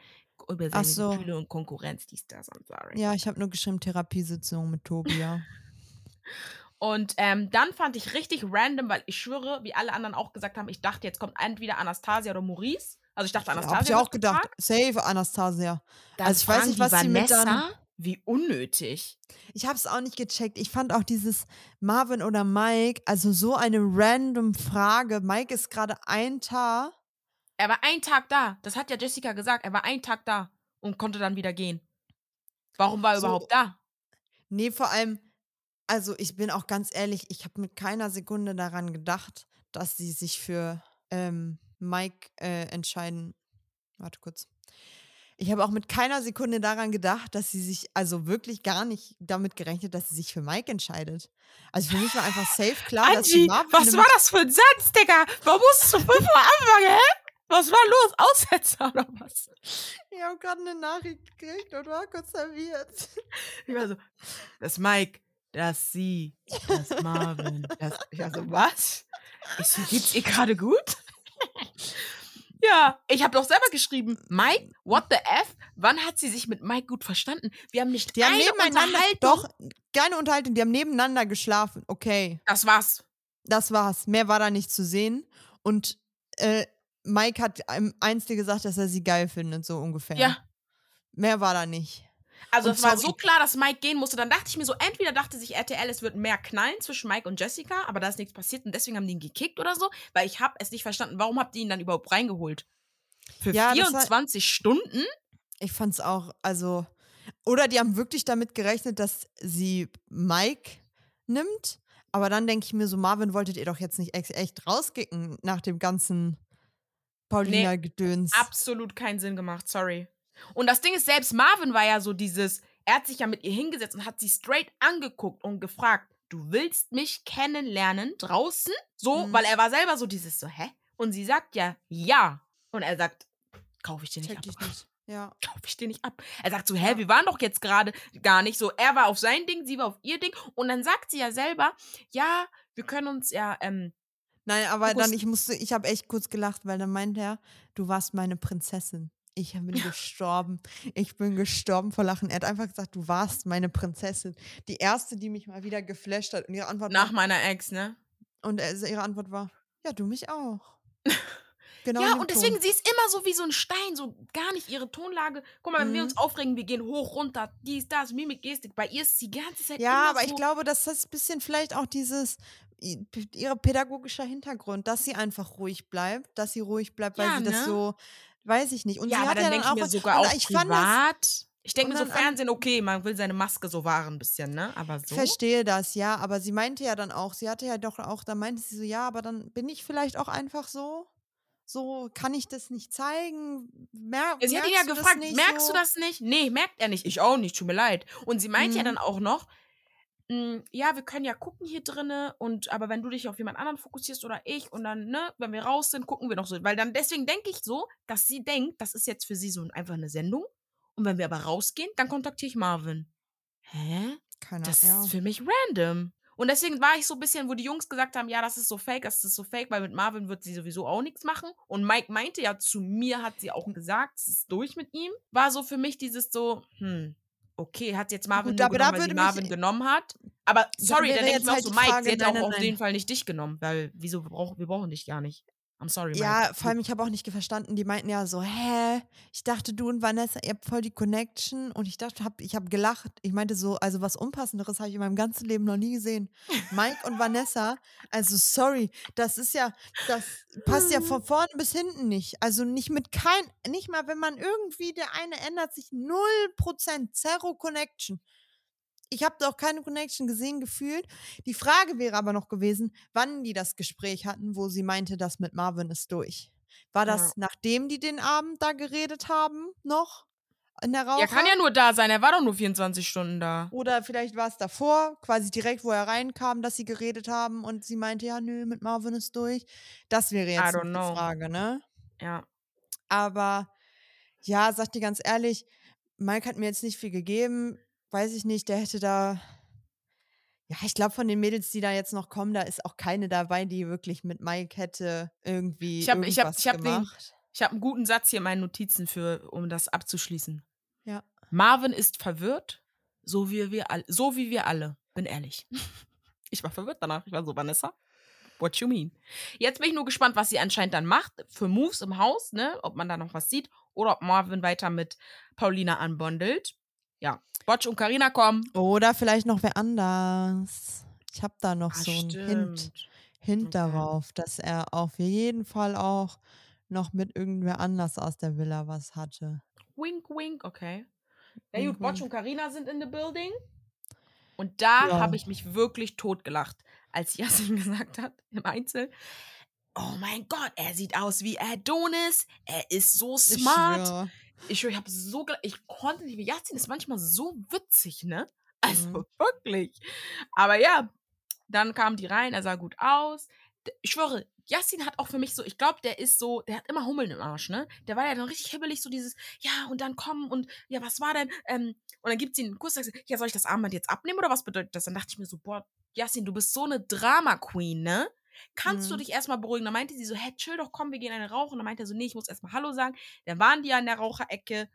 Speaker 1: über seine
Speaker 2: so.
Speaker 1: Gefühle und Konkurrenz, dies, das. I'm sorry.
Speaker 2: Ja, ich habe nur geschrieben, Therapiesitzung mit Tobi, ja.
Speaker 1: Und ähm, dann fand ich richtig random, weil ich schwöre, wie alle anderen auch gesagt haben, ich dachte, jetzt kommt entweder Anastasia oder Maurice. Also ich dachte, Anastasia.
Speaker 2: Hab ich auch gedacht.
Speaker 1: gefragt.
Speaker 2: Safe Anastasia.
Speaker 1: Dann
Speaker 2: Also ich weiß nicht, was sie mit dann-
Speaker 1: Vanessa. Wie unnötig.
Speaker 2: Ich habe es auch nicht gecheckt. Ich fand auch dieses Marvin oder Mike, also so eine random Frage. Mike ist gerade ein Tag.
Speaker 1: Er war einen Tag da. Das hat ja Jessica gesagt. Er war einen Tag da und konnte dann wieder gehen. Warum war er
Speaker 2: So.
Speaker 1: überhaupt da?
Speaker 2: Nee, vor allem, also ich bin auch ganz ehrlich, ich habe mit keiner Sekunde daran gedacht, dass sie sich für ähm, Mike äh, entscheiden. Warte kurz. Ich habe auch mit keiner Sekunde daran gedacht, dass sie sich, also wirklich gar nicht damit gerechnet, dass sie sich für Mike entscheidet. Also für mich war einfach safe klar, dass sie
Speaker 1: Angie,
Speaker 2: Marvin
Speaker 1: was war das für ein Satz, Digga? Warum musstest du 5 Uhr anfangen, hä? Was war los? Aussetzer oder was?
Speaker 2: Ich habe gerade eine Nachricht gekriegt und war kurz verwirrt.
Speaker 1: Ich war so, das Mike, das sie, das Marvin, das. Ich war so, was? Ich so, geht's ihr gerade gut? ja, ich habe doch selber geschrieben, Mike, what the F? Wann hat sie sich mit Mike gut verstanden? Wir haben nicht
Speaker 2: Die haben nebeneinander, doch, keine Unterhaltung, die haben nebeneinander geschlafen. Okay,
Speaker 1: Das war's.
Speaker 2: das war's. Mehr war da nicht zu sehen. Und äh, Mike hat einem einst gesagt, dass er sie geil findet, so ungefähr.
Speaker 1: Ja.
Speaker 2: Mehr war da nicht.
Speaker 1: Also
Speaker 2: Und
Speaker 1: es war so klar, dass Mike gehen musste. Dann dachte ich mir so, entweder dachte sich RTL, es wird mehr knallen zwischen Mike und Jessica, aber da ist nichts passiert und deswegen haben die ihn gekickt oder so, weil ich habe es nicht verstanden. Warum habt ihr ihn dann überhaupt reingeholt? Für
Speaker 2: Ja, das war-
Speaker 1: 24 Stunden?
Speaker 2: Ich fand's auch, also. Oder die haben wirklich damit gerechnet, dass sie Mike nimmt. Aber dann denke ich mir so, Marvin, wolltet ihr doch jetzt nicht echt rauskicken nach dem ganzen Paulina-Gedöns.
Speaker 1: Absolut keinen Sinn gemacht, sorry. Und das Ding ist, selbst Marvin war ja so dieses, er hat sich ja mit ihr hingesetzt und hat sie straight angeguckt und gefragt, du willst mich kennenlernen draußen? So,
Speaker 2: Mhm.
Speaker 1: weil er war selber so dieses so, hä? Und sie sagt ja, ja. Und er sagt, kaufe ich dir nicht
Speaker 2: Check
Speaker 1: ab.
Speaker 2: ich nicht. Ja.
Speaker 1: Kaufe ich dir nicht ab. Er sagt so, hä, wir waren doch jetzt gerade gar nicht so. Er war auf sein Ding, sie war auf ihr Ding. Und dann sagt sie ja selber, ja, wir können uns ja, ähm,
Speaker 2: Nein, aber dann, ich musste, ich habe echt kurz gelacht, weil dann meinte er, du warst meine Prinzessin. Ich bin gestorben. Ich bin gestorben vor Lachen. Er hat einfach gesagt, du warst meine Prinzessin. Die erste, die mich mal wieder geflasht hat. Und ihre Antwort
Speaker 1: nach
Speaker 2: war,
Speaker 1: meiner Ex, ne?
Speaker 2: und er- ihre Antwort war, ja, du mich auch. Genau.
Speaker 1: ja, und
Speaker 2: Ton.
Speaker 1: deswegen, sie ist immer so wie so ein Stein, so gar nicht ihre Tonlage. Guck mal, wenn wir
Speaker 2: Mhm.
Speaker 1: uns aufregen, wir gehen hoch, runter, dies, das, Mimik, Gestik. Bei ihr ist sie die ganze Zeit
Speaker 2: Ja, aber
Speaker 1: so.
Speaker 2: ich glaube, dass das ein bisschen vielleicht auch dieses i- ihre pädagogischer Hintergrund, dass sie einfach ruhig bleibt, dass sie ruhig bleibt, weil
Speaker 1: Ja,
Speaker 2: sie das
Speaker 1: ne?
Speaker 2: so, weiß ich nicht. Und
Speaker 1: ja,
Speaker 2: sie
Speaker 1: aber
Speaker 2: hat
Speaker 1: dann
Speaker 2: ja
Speaker 1: denke
Speaker 2: dann
Speaker 1: ich
Speaker 2: auch,
Speaker 1: mir sogar auch
Speaker 2: ich fand das,
Speaker 1: privat. Ich denke mir so, Fernsehen, okay, man will seine Maske so wahren ein bisschen, ne? Aber
Speaker 2: ich
Speaker 1: so.
Speaker 2: verstehe das, ja, aber sie meinte ja dann auch, sie hatte ja doch auch, da meinte sie so, ja, aber dann bin ich vielleicht auch einfach so, so kann ich das nicht zeigen. Mer
Speaker 1: Ja, sie hat ihn ja gefragt, merkst
Speaker 2: so?
Speaker 1: du das nicht? Nee, merkt er nicht. Ich auch nicht, tut mir leid. Und sie meint ja
Speaker 2: Mhm.
Speaker 1: dann auch noch, "Mm, ja, wir können ja gucken hier drinne und aber wenn du dich auf jemand anderen fokussierst oder ich und dann, ne, wenn wir raus sind, gucken wir noch so. Weil dann deswegen denke ich so, dass sie denkt, das ist jetzt für sie so einfach eine Sendung. Und wenn wir aber rausgehen, dann kontaktiere ich Marvin. Hä?
Speaker 2: Keine
Speaker 1: Das
Speaker 2: ja.
Speaker 1: ist für mich random. Und deswegen war ich so ein bisschen, wo die Jungs gesagt haben, ja, das ist so fake, das ist so fake, weil mit Marvin wird sie sowieso auch nichts machen. Und Mike meinte ja, zu mir hat sie auch gesagt, es ist durch mit ihm. War so für mich dieses so, hm, okay, hat jetzt Marvin
Speaker 2: Gut,
Speaker 1: nur genommen, weil sie Marvin genommen hat. Aber sorry, dann denke ich
Speaker 2: jetzt
Speaker 1: mir auch
Speaker 2: halt
Speaker 1: so, Mike,
Speaker 2: Frage,
Speaker 1: sie hätte
Speaker 2: nein,
Speaker 1: auch
Speaker 2: nein,
Speaker 1: auf
Speaker 2: nein.
Speaker 1: jeden Fall nicht dich genommen, weil wieso wir brauchen, wir brauchen dich gar nicht. I'm sorry,
Speaker 2: Ja,
Speaker 1: Mike.
Speaker 2: vor allem, ich habe auch nicht verstanden, die meinten ja so, hä? Ich dachte, du und Vanessa, ihr habt voll die Connection. Und ich dachte, hab, ich habe gelacht. Ich meinte so, also was Unpassenderes habe ich in meinem ganzen Leben noch nie gesehen. Mike und Vanessa, also sorry, das ist ja, das passt ja von vorn bis hinten nicht. Also nicht mit kein, nicht mal, wenn man irgendwie, der eine ändert sich 0%, Zero Connection. Ich habe da auch keine Connection gesehen, gefühlt. Die Frage wäre aber noch gewesen, wann die das Gespräch hatten, wo sie meinte, das mit Marvin ist durch. War das
Speaker 1: Ja.
Speaker 2: nachdem die den Abend da geredet haben, noch? In der Raucher?
Speaker 1: Er kann ja nur da sein, er war doch nur 24 Stunden da.
Speaker 2: Oder vielleicht war es davor, quasi direkt, wo er reinkam, dass sie geredet haben und sie meinte, ja, nö, mit Marvin ist durch. Das wäre jetzt die. Frage, ne?
Speaker 1: Ja.
Speaker 2: Aber ja, sag dir ganz ehrlich, Mike hat mir jetzt nicht viel gegeben. Weiß ich nicht, der hätte da. Ja, ich glaube, von den Mädels, die da jetzt noch kommen, da ist auch keine dabei, die wirklich mit Mike hätte irgendwie
Speaker 1: Ich hab- ich hab- ich hab den-
Speaker 2: gemacht.
Speaker 1: Ich habe einen guten Satz hier in meinen Notizen für, um das abzuschließen.
Speaker 2: Ja.
Speaker 1: Marvin ist verwirrt, so wie wir alle, so wie wir alle. Bin ehrlich. Ich war verwirrt danach. Ich war so, Vanessa, what you mean? Jetzt bin ich nur gespannt, was sie anscheinend dann macht für Moves im Haus, ne? Ob man da noch was sieht oder ob Marvin weiter mit Paulina anbondelt. Ja, Botsch und Karina kommen.
Speaker 2: Oder vielleicht noch wer anders. Ich habe da noch
Speaker 1: Ah,
Speaker 2: so einen Hint,
Speaker 1: stimmt.
Speaker 2: Hint
Speaker 1: Okay.
Speaker 2: darauf, dass er auf jeden Fall auch noch mit irgendwer anders aus der Villa was hatte.
Speaker 1: Wink, wink, okay. Ja, gut, Botsch
Speaker 2: wink.
Speaker 1: und Karina sind in the building. Und da
Speaker 2: Ja.
Speaker 1: habe ich mich wirklich totgelacht, als Yasin gesagt hat im Einzel. Oh mein Gott, er sieht aus wie Adonis. Er ist so
Speaker 2: Ich
Speaker 1: smart. Ich, schwöre, ich habe so, ich konnte nicht, Yasin ist manchmal so witzig, ne? Also
Speaker 2: Mhm.
Speaker 1: wirklich. Aber ja, dann kamen die rein, er sah gut aus. Ich schwöre, Yassin hat auch für mich so, ich glaube, der ist so, der hat immer Hummeln im Arsch, ne? Der war ja dann richtig hibbelig, so dieses, ja, und dann kommen und, ja, was war denn? Ähm, und dann gibt sie einen Kuss, sagt sie, ja, soll ich das Armband jetzt abnehmen oder was bedeutet das? Dann dachte ich mir so, boah, Yassin, du bist so eine Drama-Queen, ne? Kannst du
Speaker 2: Mhm.
Speaker 1: dich erstmal beruhigen? Dann meinte sie so, hä, chill doch, komm, wir gehen eine rauchen. Dann meinte er so, nee, ich muss erstmal Hallo sagen. Dann waren die ja in der Raucherecke.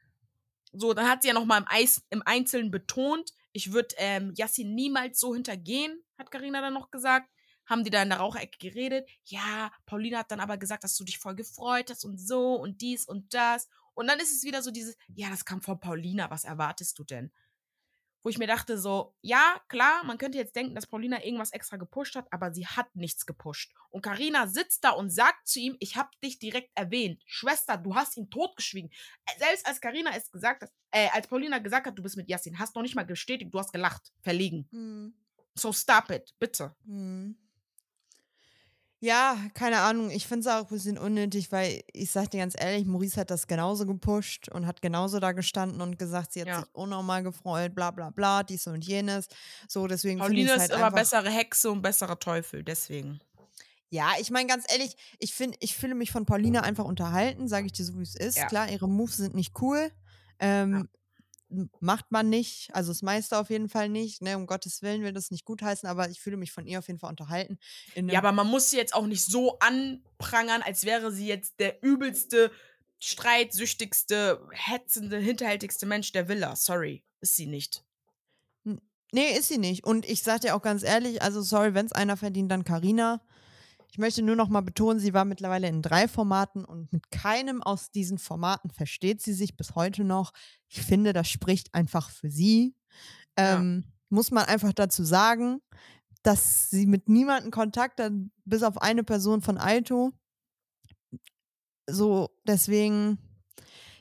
Speaker 1: So, dann hat sie ja nochmal im, Eis, im Einzelnen betont, ich würde ähm, Yassin niemals so hintergehen, hat Karina dann noch gesagt. Haben die da in der Raucherecke geredet. Ja, Paulina hat dann aber gesagt, dass du dich voll gefreut hast und so und dies und das. Und dann ist es wieder so dieses, ja, das kam von Paulina, was erwartest du denn? Wo ich mir dachte so, ja, klar, man könnte jetzt denken, dass Paulina irgendwas extra gepusht hat, aber sie hat nichts gepusht. Und Karina sitzt da und sagt zu ihm, ich habe dich direkt erwähnt. Schwester, du hast ihn totgeschwiegen. Äh, Selbst als Karina es gesagt hat, äh, als Paulina gesagt hat, du bist mit Yassin, hast noch nicht mal bestätigt, du hast gelacht, verlegen.
Speaker 2: Mhm.
Speaker 1: So stop it, bitte.
Speaker 2: Mhm. Ja, keine Ahnung. Ich finde es auch ein bisschen unnötig, weil ich sag dir ganz ehrlich, Maurice hat das genauso gepusht und hat genauso da gestanden und gesagt, sie hat
Speaker 1: Ja.
Speaker 2: sich unnormal gefreut, bla bla bla, dies und jenes. So, deswegen
Speaker 1: ist
Speaker 2: halt
Speaker 1: immer
Speaker 2: einfach.
Speaker 1: bessere Hexe und besserer Teufel, deswegen.
Speaker 2: Ja, ich meine ganz ehrlich, ich finde, ich fühle mich von Paulina einfach unterhalten, sage ich dir so, wie es ist.
Speaker 1: Ja.
Speaker 2: Klar, ihre Moves sind nicht cool. Ähm, m- Macht man nicht, also das meiste auf jeden Fall nicht, ne, um Gottes Willen will das nicht gutheißen, aber ich fühle mich von ihr auf jeden Fall unterhalten.
Speaker 1: Ja, aber man muss sie jetzt auch nicht so anprangern, als wäre sie jetzt der übelste, streitsüchtigste, hetzende, hinterhältigste Mensch der Villa. Sorry, ist sie nicht.
Speaker 2: Nee, ist sie nicht. Und ich sag dir auch ganz ehrlich, also sorry, wenn es einer verdient, dann Karina. Ich möchte nur noch mal betonen, sie war mittlerweile in drei Formaten und mit keinem aus diesen Formaten versteht sie sich bis heute noch. Ich finde, das spricht einfach für sie.
Speaker 1: Ja.
Speaker 2: Ähm, muss man einfach dazu sagen, dass sie mit niemandem Kontakt hat, bis auf eine Person von Alto. So, deswegen,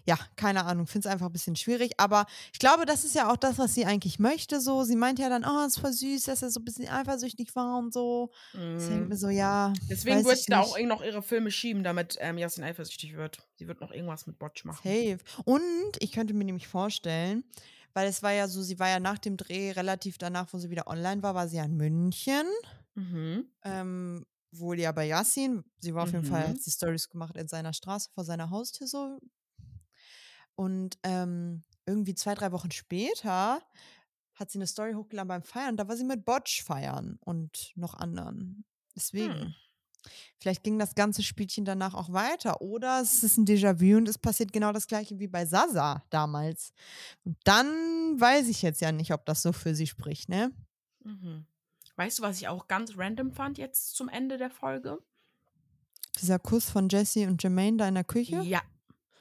Speaker 2: ja, keine Ahnung, finde es einfach ein bisschen schwierig. Aber ich glaube, das ist ja auch das, was sie eigentlich möchte. So, sie meint ja dann, oh, es ist voll süß, dass er so ein bisschen eifersüchtig war und so. Ich denke
Speaker 1: Mm.
Speaker 2: mir so, ja.
Speaker 1: Deswegen wird
Speaker 2: ich
Speaker 1: sie da auch noch ihre Filme schieben, damit ähm, Yasin eifersüchtig wird. Sie wird noch irgendwas mit Botch machen.
Speaker 2: Safe. Und ich könnte mir nämlich vorstellen, weil es war ja so, sie war ja nach dem Dreh relativ danach, wo sie wieder online war, war sie ja in München.
Speaker 1: Mhm.
Speaker 2: Ähm, wohl ja bei Yassin. Sie war auf jeden Fall,
Speaker 1: Mhm.
Speaker 2: hat die Stories gemacht in seiner Straße vor seiner Haustür so. Und ähm, irgendwie zwei, drei Wochen später hat sie eine Story hochgeladen beim Feiern. Da war sie mit Botch feiern und noch anderen. Deswegen.
Speaker 1: Hm.
Speaker 2: Vielleicht ging das ganze Spielchen danach auch weiter. Oder es ist ein Déjà-vu und es passiert genau das gleiche wie bei Sasa damals. Und dann weiß ich jetzt ja nicht, ob das so für sie spricht, ne?
Speaker 1: Mhm. Weißt du, was ich auch ganz random fand jetzt zum Ende der Folge?
Speaker 2: Dieser Kuss von Jesse und Jermaine da in der Küche.
Speaker 1: Ja.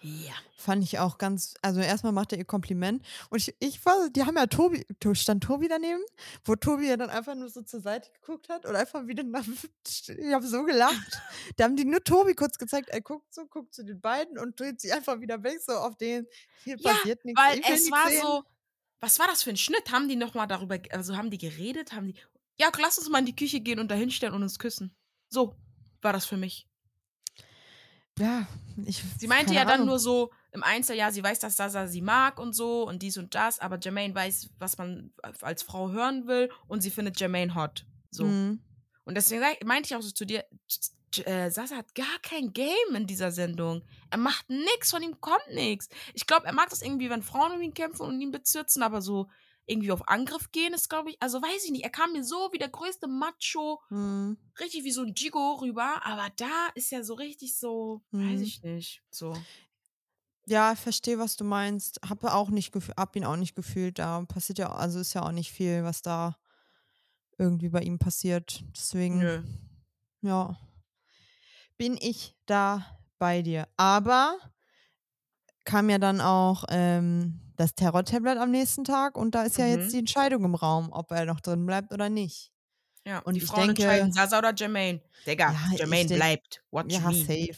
Speaker 1: Ja.
Speaker 2: Fand ich auch ganz, also erstmal macht er ihr Kompliment. Und ich, ich war, die haben ja Tobi, To- stand Tobi daneben, wo Tobi ja dann einfach nur so zur Seite geguckt hat und einfach wieder nach, ich habe so gelacht. Da haben die nur Tobi kurz gezeigt, er guckt so, guckt zu den beiden und dreht sich einfach wieder weg, so auf den, hier
Speaker 1: Ja,
Speaker 2: passiert nichts.
Speaker 1: Weil es war
Speaker 2: sehen.
Speaker 1: so, was war das für ein Schnitt? Haben die nochmal darüber, also haben die geredet? Haben die, ja, lass uns mal in die Küche gehen und da hinstellen und uns küssen. So war das für mich.
Speaker 2: Ja, ich.
Speaker 1: Sie meinte ja dann
Speaker 2: Ahnung.
Speaker 1: nur so im Einzel, ja, sie weiß, dass Sasa sie mag und so und dies und das, aber Jermaine weiß, was man als Frau hören will und sie findet Jermaine hot. So.
Speaker 2: Mhm.
Speaker 1: Und deswegen meinte ich auch so zu dir, äh, Sasa hat gar kein Game in dieser Sendung. Er macht nix, von ihm kommt nix. Ich glaube, er mag das irgendwie, wenn Frauen um ihn kämpfen und ihn bezirzen, aber so irgendwie auf Angriff gehen ist, glaube ich, also weiß ich nicht. Er kam mir so wie der größte Macho,
Speaker 2: Mhm.
Speaker 1: richtig wie so ein Jigo rüber, aber da ist er so richtig so, weiß
Speaker 2: Mhm.
Speaker 1: ich nicht, so.
Speaker 2: Ja, ich verstehe, was du meinst. Hab auch nicht hab ihn auch nicht gefühlt. Da passiert ja, also ist ja auch nicht viel, was da irgendwie bei ihm passiert. Deswegen,
Speaker 1: Nö.
Speaker 2: ja, bin ich da bei dir. Aber kam ja dann auch ähm, das Terror-Tablet am nächsten Tag und da ist ja
Speaker 1: Mhm.
Speaker 2: jetzt die Entscheidung im Raum, ob er noch drin bleibt oder nicht.
Speaker 1: Ja,
Speaker 2: Und
Speaker 1: die
Speaker 2: ich
Speaker 1: Frauen
Speaker 2: denke-
Speaker 1: entscheiden, Sasa oder Jermaine. Digga,
Speaker 2: Ja,
Speaker 1: Jermaine
Speaker 2: denk-
Speaker 1: bleibt. You
Speaker 2: Ja,
Speaker 1: mean?
Speaker 2: safe.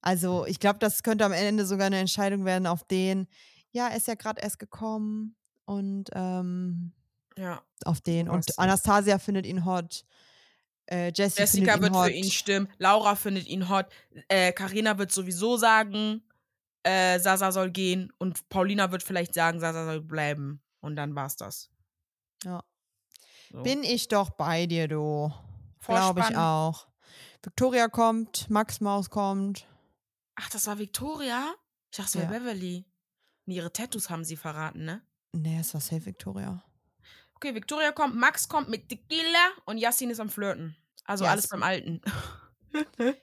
Speaker 2: Also, ich glaube, das könnte am Ende sogar eine Entscheidung werden auf den, ja, er ist ja gerade erst gekommen und ähm,
Speaker 1: Ja.
Speaker 2: auf den. Und Anastasia findet ihn hot. Äh,
Speaker 1: Jessica
Speaker 2: ihn
Speaker 1: wird
Speaker 2: hot.
Speaker 1: für ihn stimmen. Laura findet ihn hot. Äh, Carina wird sowieso sagen, äh, Sasa soll gehen. Und Paulina wird vielleicht sagen, Sasa soll bleiben. Und dann war's das.
Speaker 2: Ja.
Speaker 1: So.
Speaker 2: Bin ich doch bei dir, du. Glaube ich auch. Victoria kommt, Max Maus kommt.
Speaker 1: Ach, das war Victoria? Ich dachte, es wäre
Speaker 2: Ja.
Speaker 1: Beverly. Nee, ihre Tattoos haben sie verraten, ne?
Speaker 2: Nee, es war safe Victoria.
Speaker 1: Okay, Victoria kommt, Max kommt mit Tequila und Yassin ist am Flirten. Also alles
Speaker 2: Yes.
Speaker 1: beim Alten.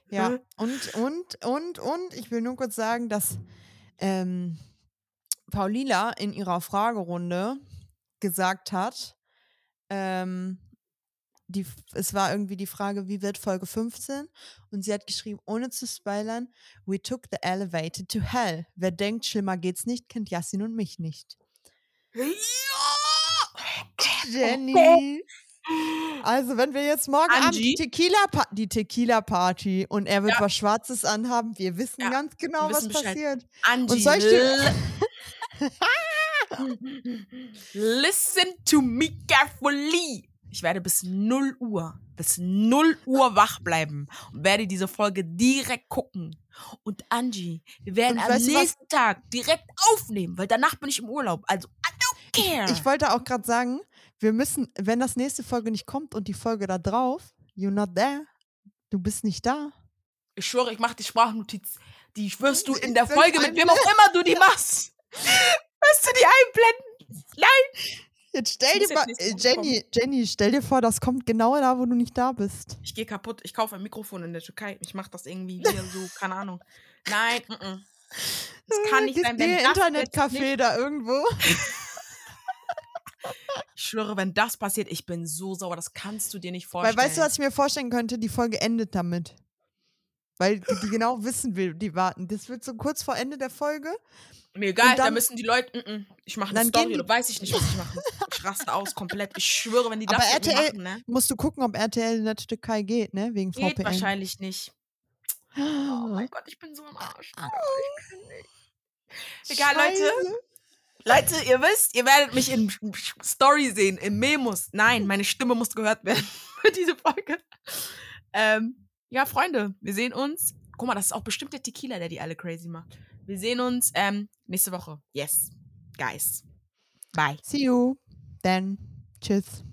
Speaker 2: Ja, und, und, und, und, ich will nur kurz sagen, dass ähm, Paulina in ihrer Fragerunde gesagt hat, ähm, die, es war irgendwie die Frage, wie wird Folge 15? Und sie hat geschrieben, ohne zu spoilern, we took the elevator to hell. Wer denkt, schlimmer geht's nicht, kennt Yassin und mich nicht. Jenny! Also, wenn wir jetzt morgen Abend die
Speaker 1: Angie?
Speaker 2: Tequila, pa die Tequila Party und er wird
Speaker 1: Ja.
Speaker 2: was Schwarzes anhaben, wir wissen
Speaker 1: Ja,
Speaker 2: ganz genau,
Speaker 1: wir
Speaker 2: was
Speaker 1: wissen Bescheid.
Speaker 2: passiert.
Speaker 1: Angie,
Speaker 2: soll ich
Speaker 1: listen to me carefully. Ich werde bis 0 Uhr, bis 0 Uhr wach bleiben und werde diese Folge direkt gucken. Und Angie, wir werden
Speaker 2: Und
Speaker 1: am
Speaker 2: du was?
Speaker 1: nächsten Tag direkt aufnehmen, weil danach bin ich im Urlaub. Also, I don't care.
Speaker 2: Ich wollte auch gerade sagen, wir müssen, wenn das nächste Folge nicht kommt und die Folge da drauf, you're not there, du bist nicht da.
Speaker 1: Ich schwöre, ich mache die Sprachnotiz. Die wirst du in
Speaker 2: Ich
Speaker 1: der
Speaker 2: will
Speaker 1: Folge, mit wem auch immer du die machst. Wirst du die einblenden? Nein.
Speaker 2: Jetzt stell dir mal, äh, Jenny, Jenny, stell dir vor, das kommt genau da, wo du nicht da bist.
Speaker 1: Ich gehe kaputt. Ich kaufe ein Mikrofon in der Türkei. Ich mache das irgendwie wieder so, keine Ahnung. Nein, mm -mm. das kann nicht
Speaker 2: Gehst
Speaker 1: sein, wenn das
Speaker 2: Internetcafé da irgendwo.
Speaker 1: Ich schwöre, wenn das passiert, ich bin so sauer. Das kannst du dir nicht
Speaker 2: Weil
Speaker 1: vorstellen.
Speaker 2: weißt du, was ich mir vorstellen könnte? Die Folge endet damit. Weil die, die genau wissen will, die warten. Das wird so kurz vor Ende der Folge.
Speaker 1: Mir egal, da müssen die Leute. Mm -mm. Ich mache eine Story,
Speaker 2: die-
Speaker 1: weiß ich nicht, was ich mache. Ich raste aus komplett. Ich schwöre, wenn die das
Speaker 2: Aber RTL
Speaker 1: machen, ne?
Speaker 2: Musst du gucken, ob RTL in der Türkei geht, ne? Wegen
Speaker 1: Geht
Speaker 2: VPN.
Speaker 1: wahrscheinlich nicht. Oh mein Gott, ich bin so am Arsch.
Speaker 2: Ah.
Speaker 1: Ich kann nicht. Egal, Leute. Leute, ihr wisst, ihr werdet mich in Story sehen, in Memos. Nein, meine Stimme muss gehört werden für diese Folge. Ähm, ja, Freunde, wir sehen uns. Guck mal, das ist auch bestimmt der Tequila, der die alle crazy macht. Wir sehen uns ähm, nächste Woche. Yes. Guys. Bye.
Speaker 2: See you. Then. Tschüss.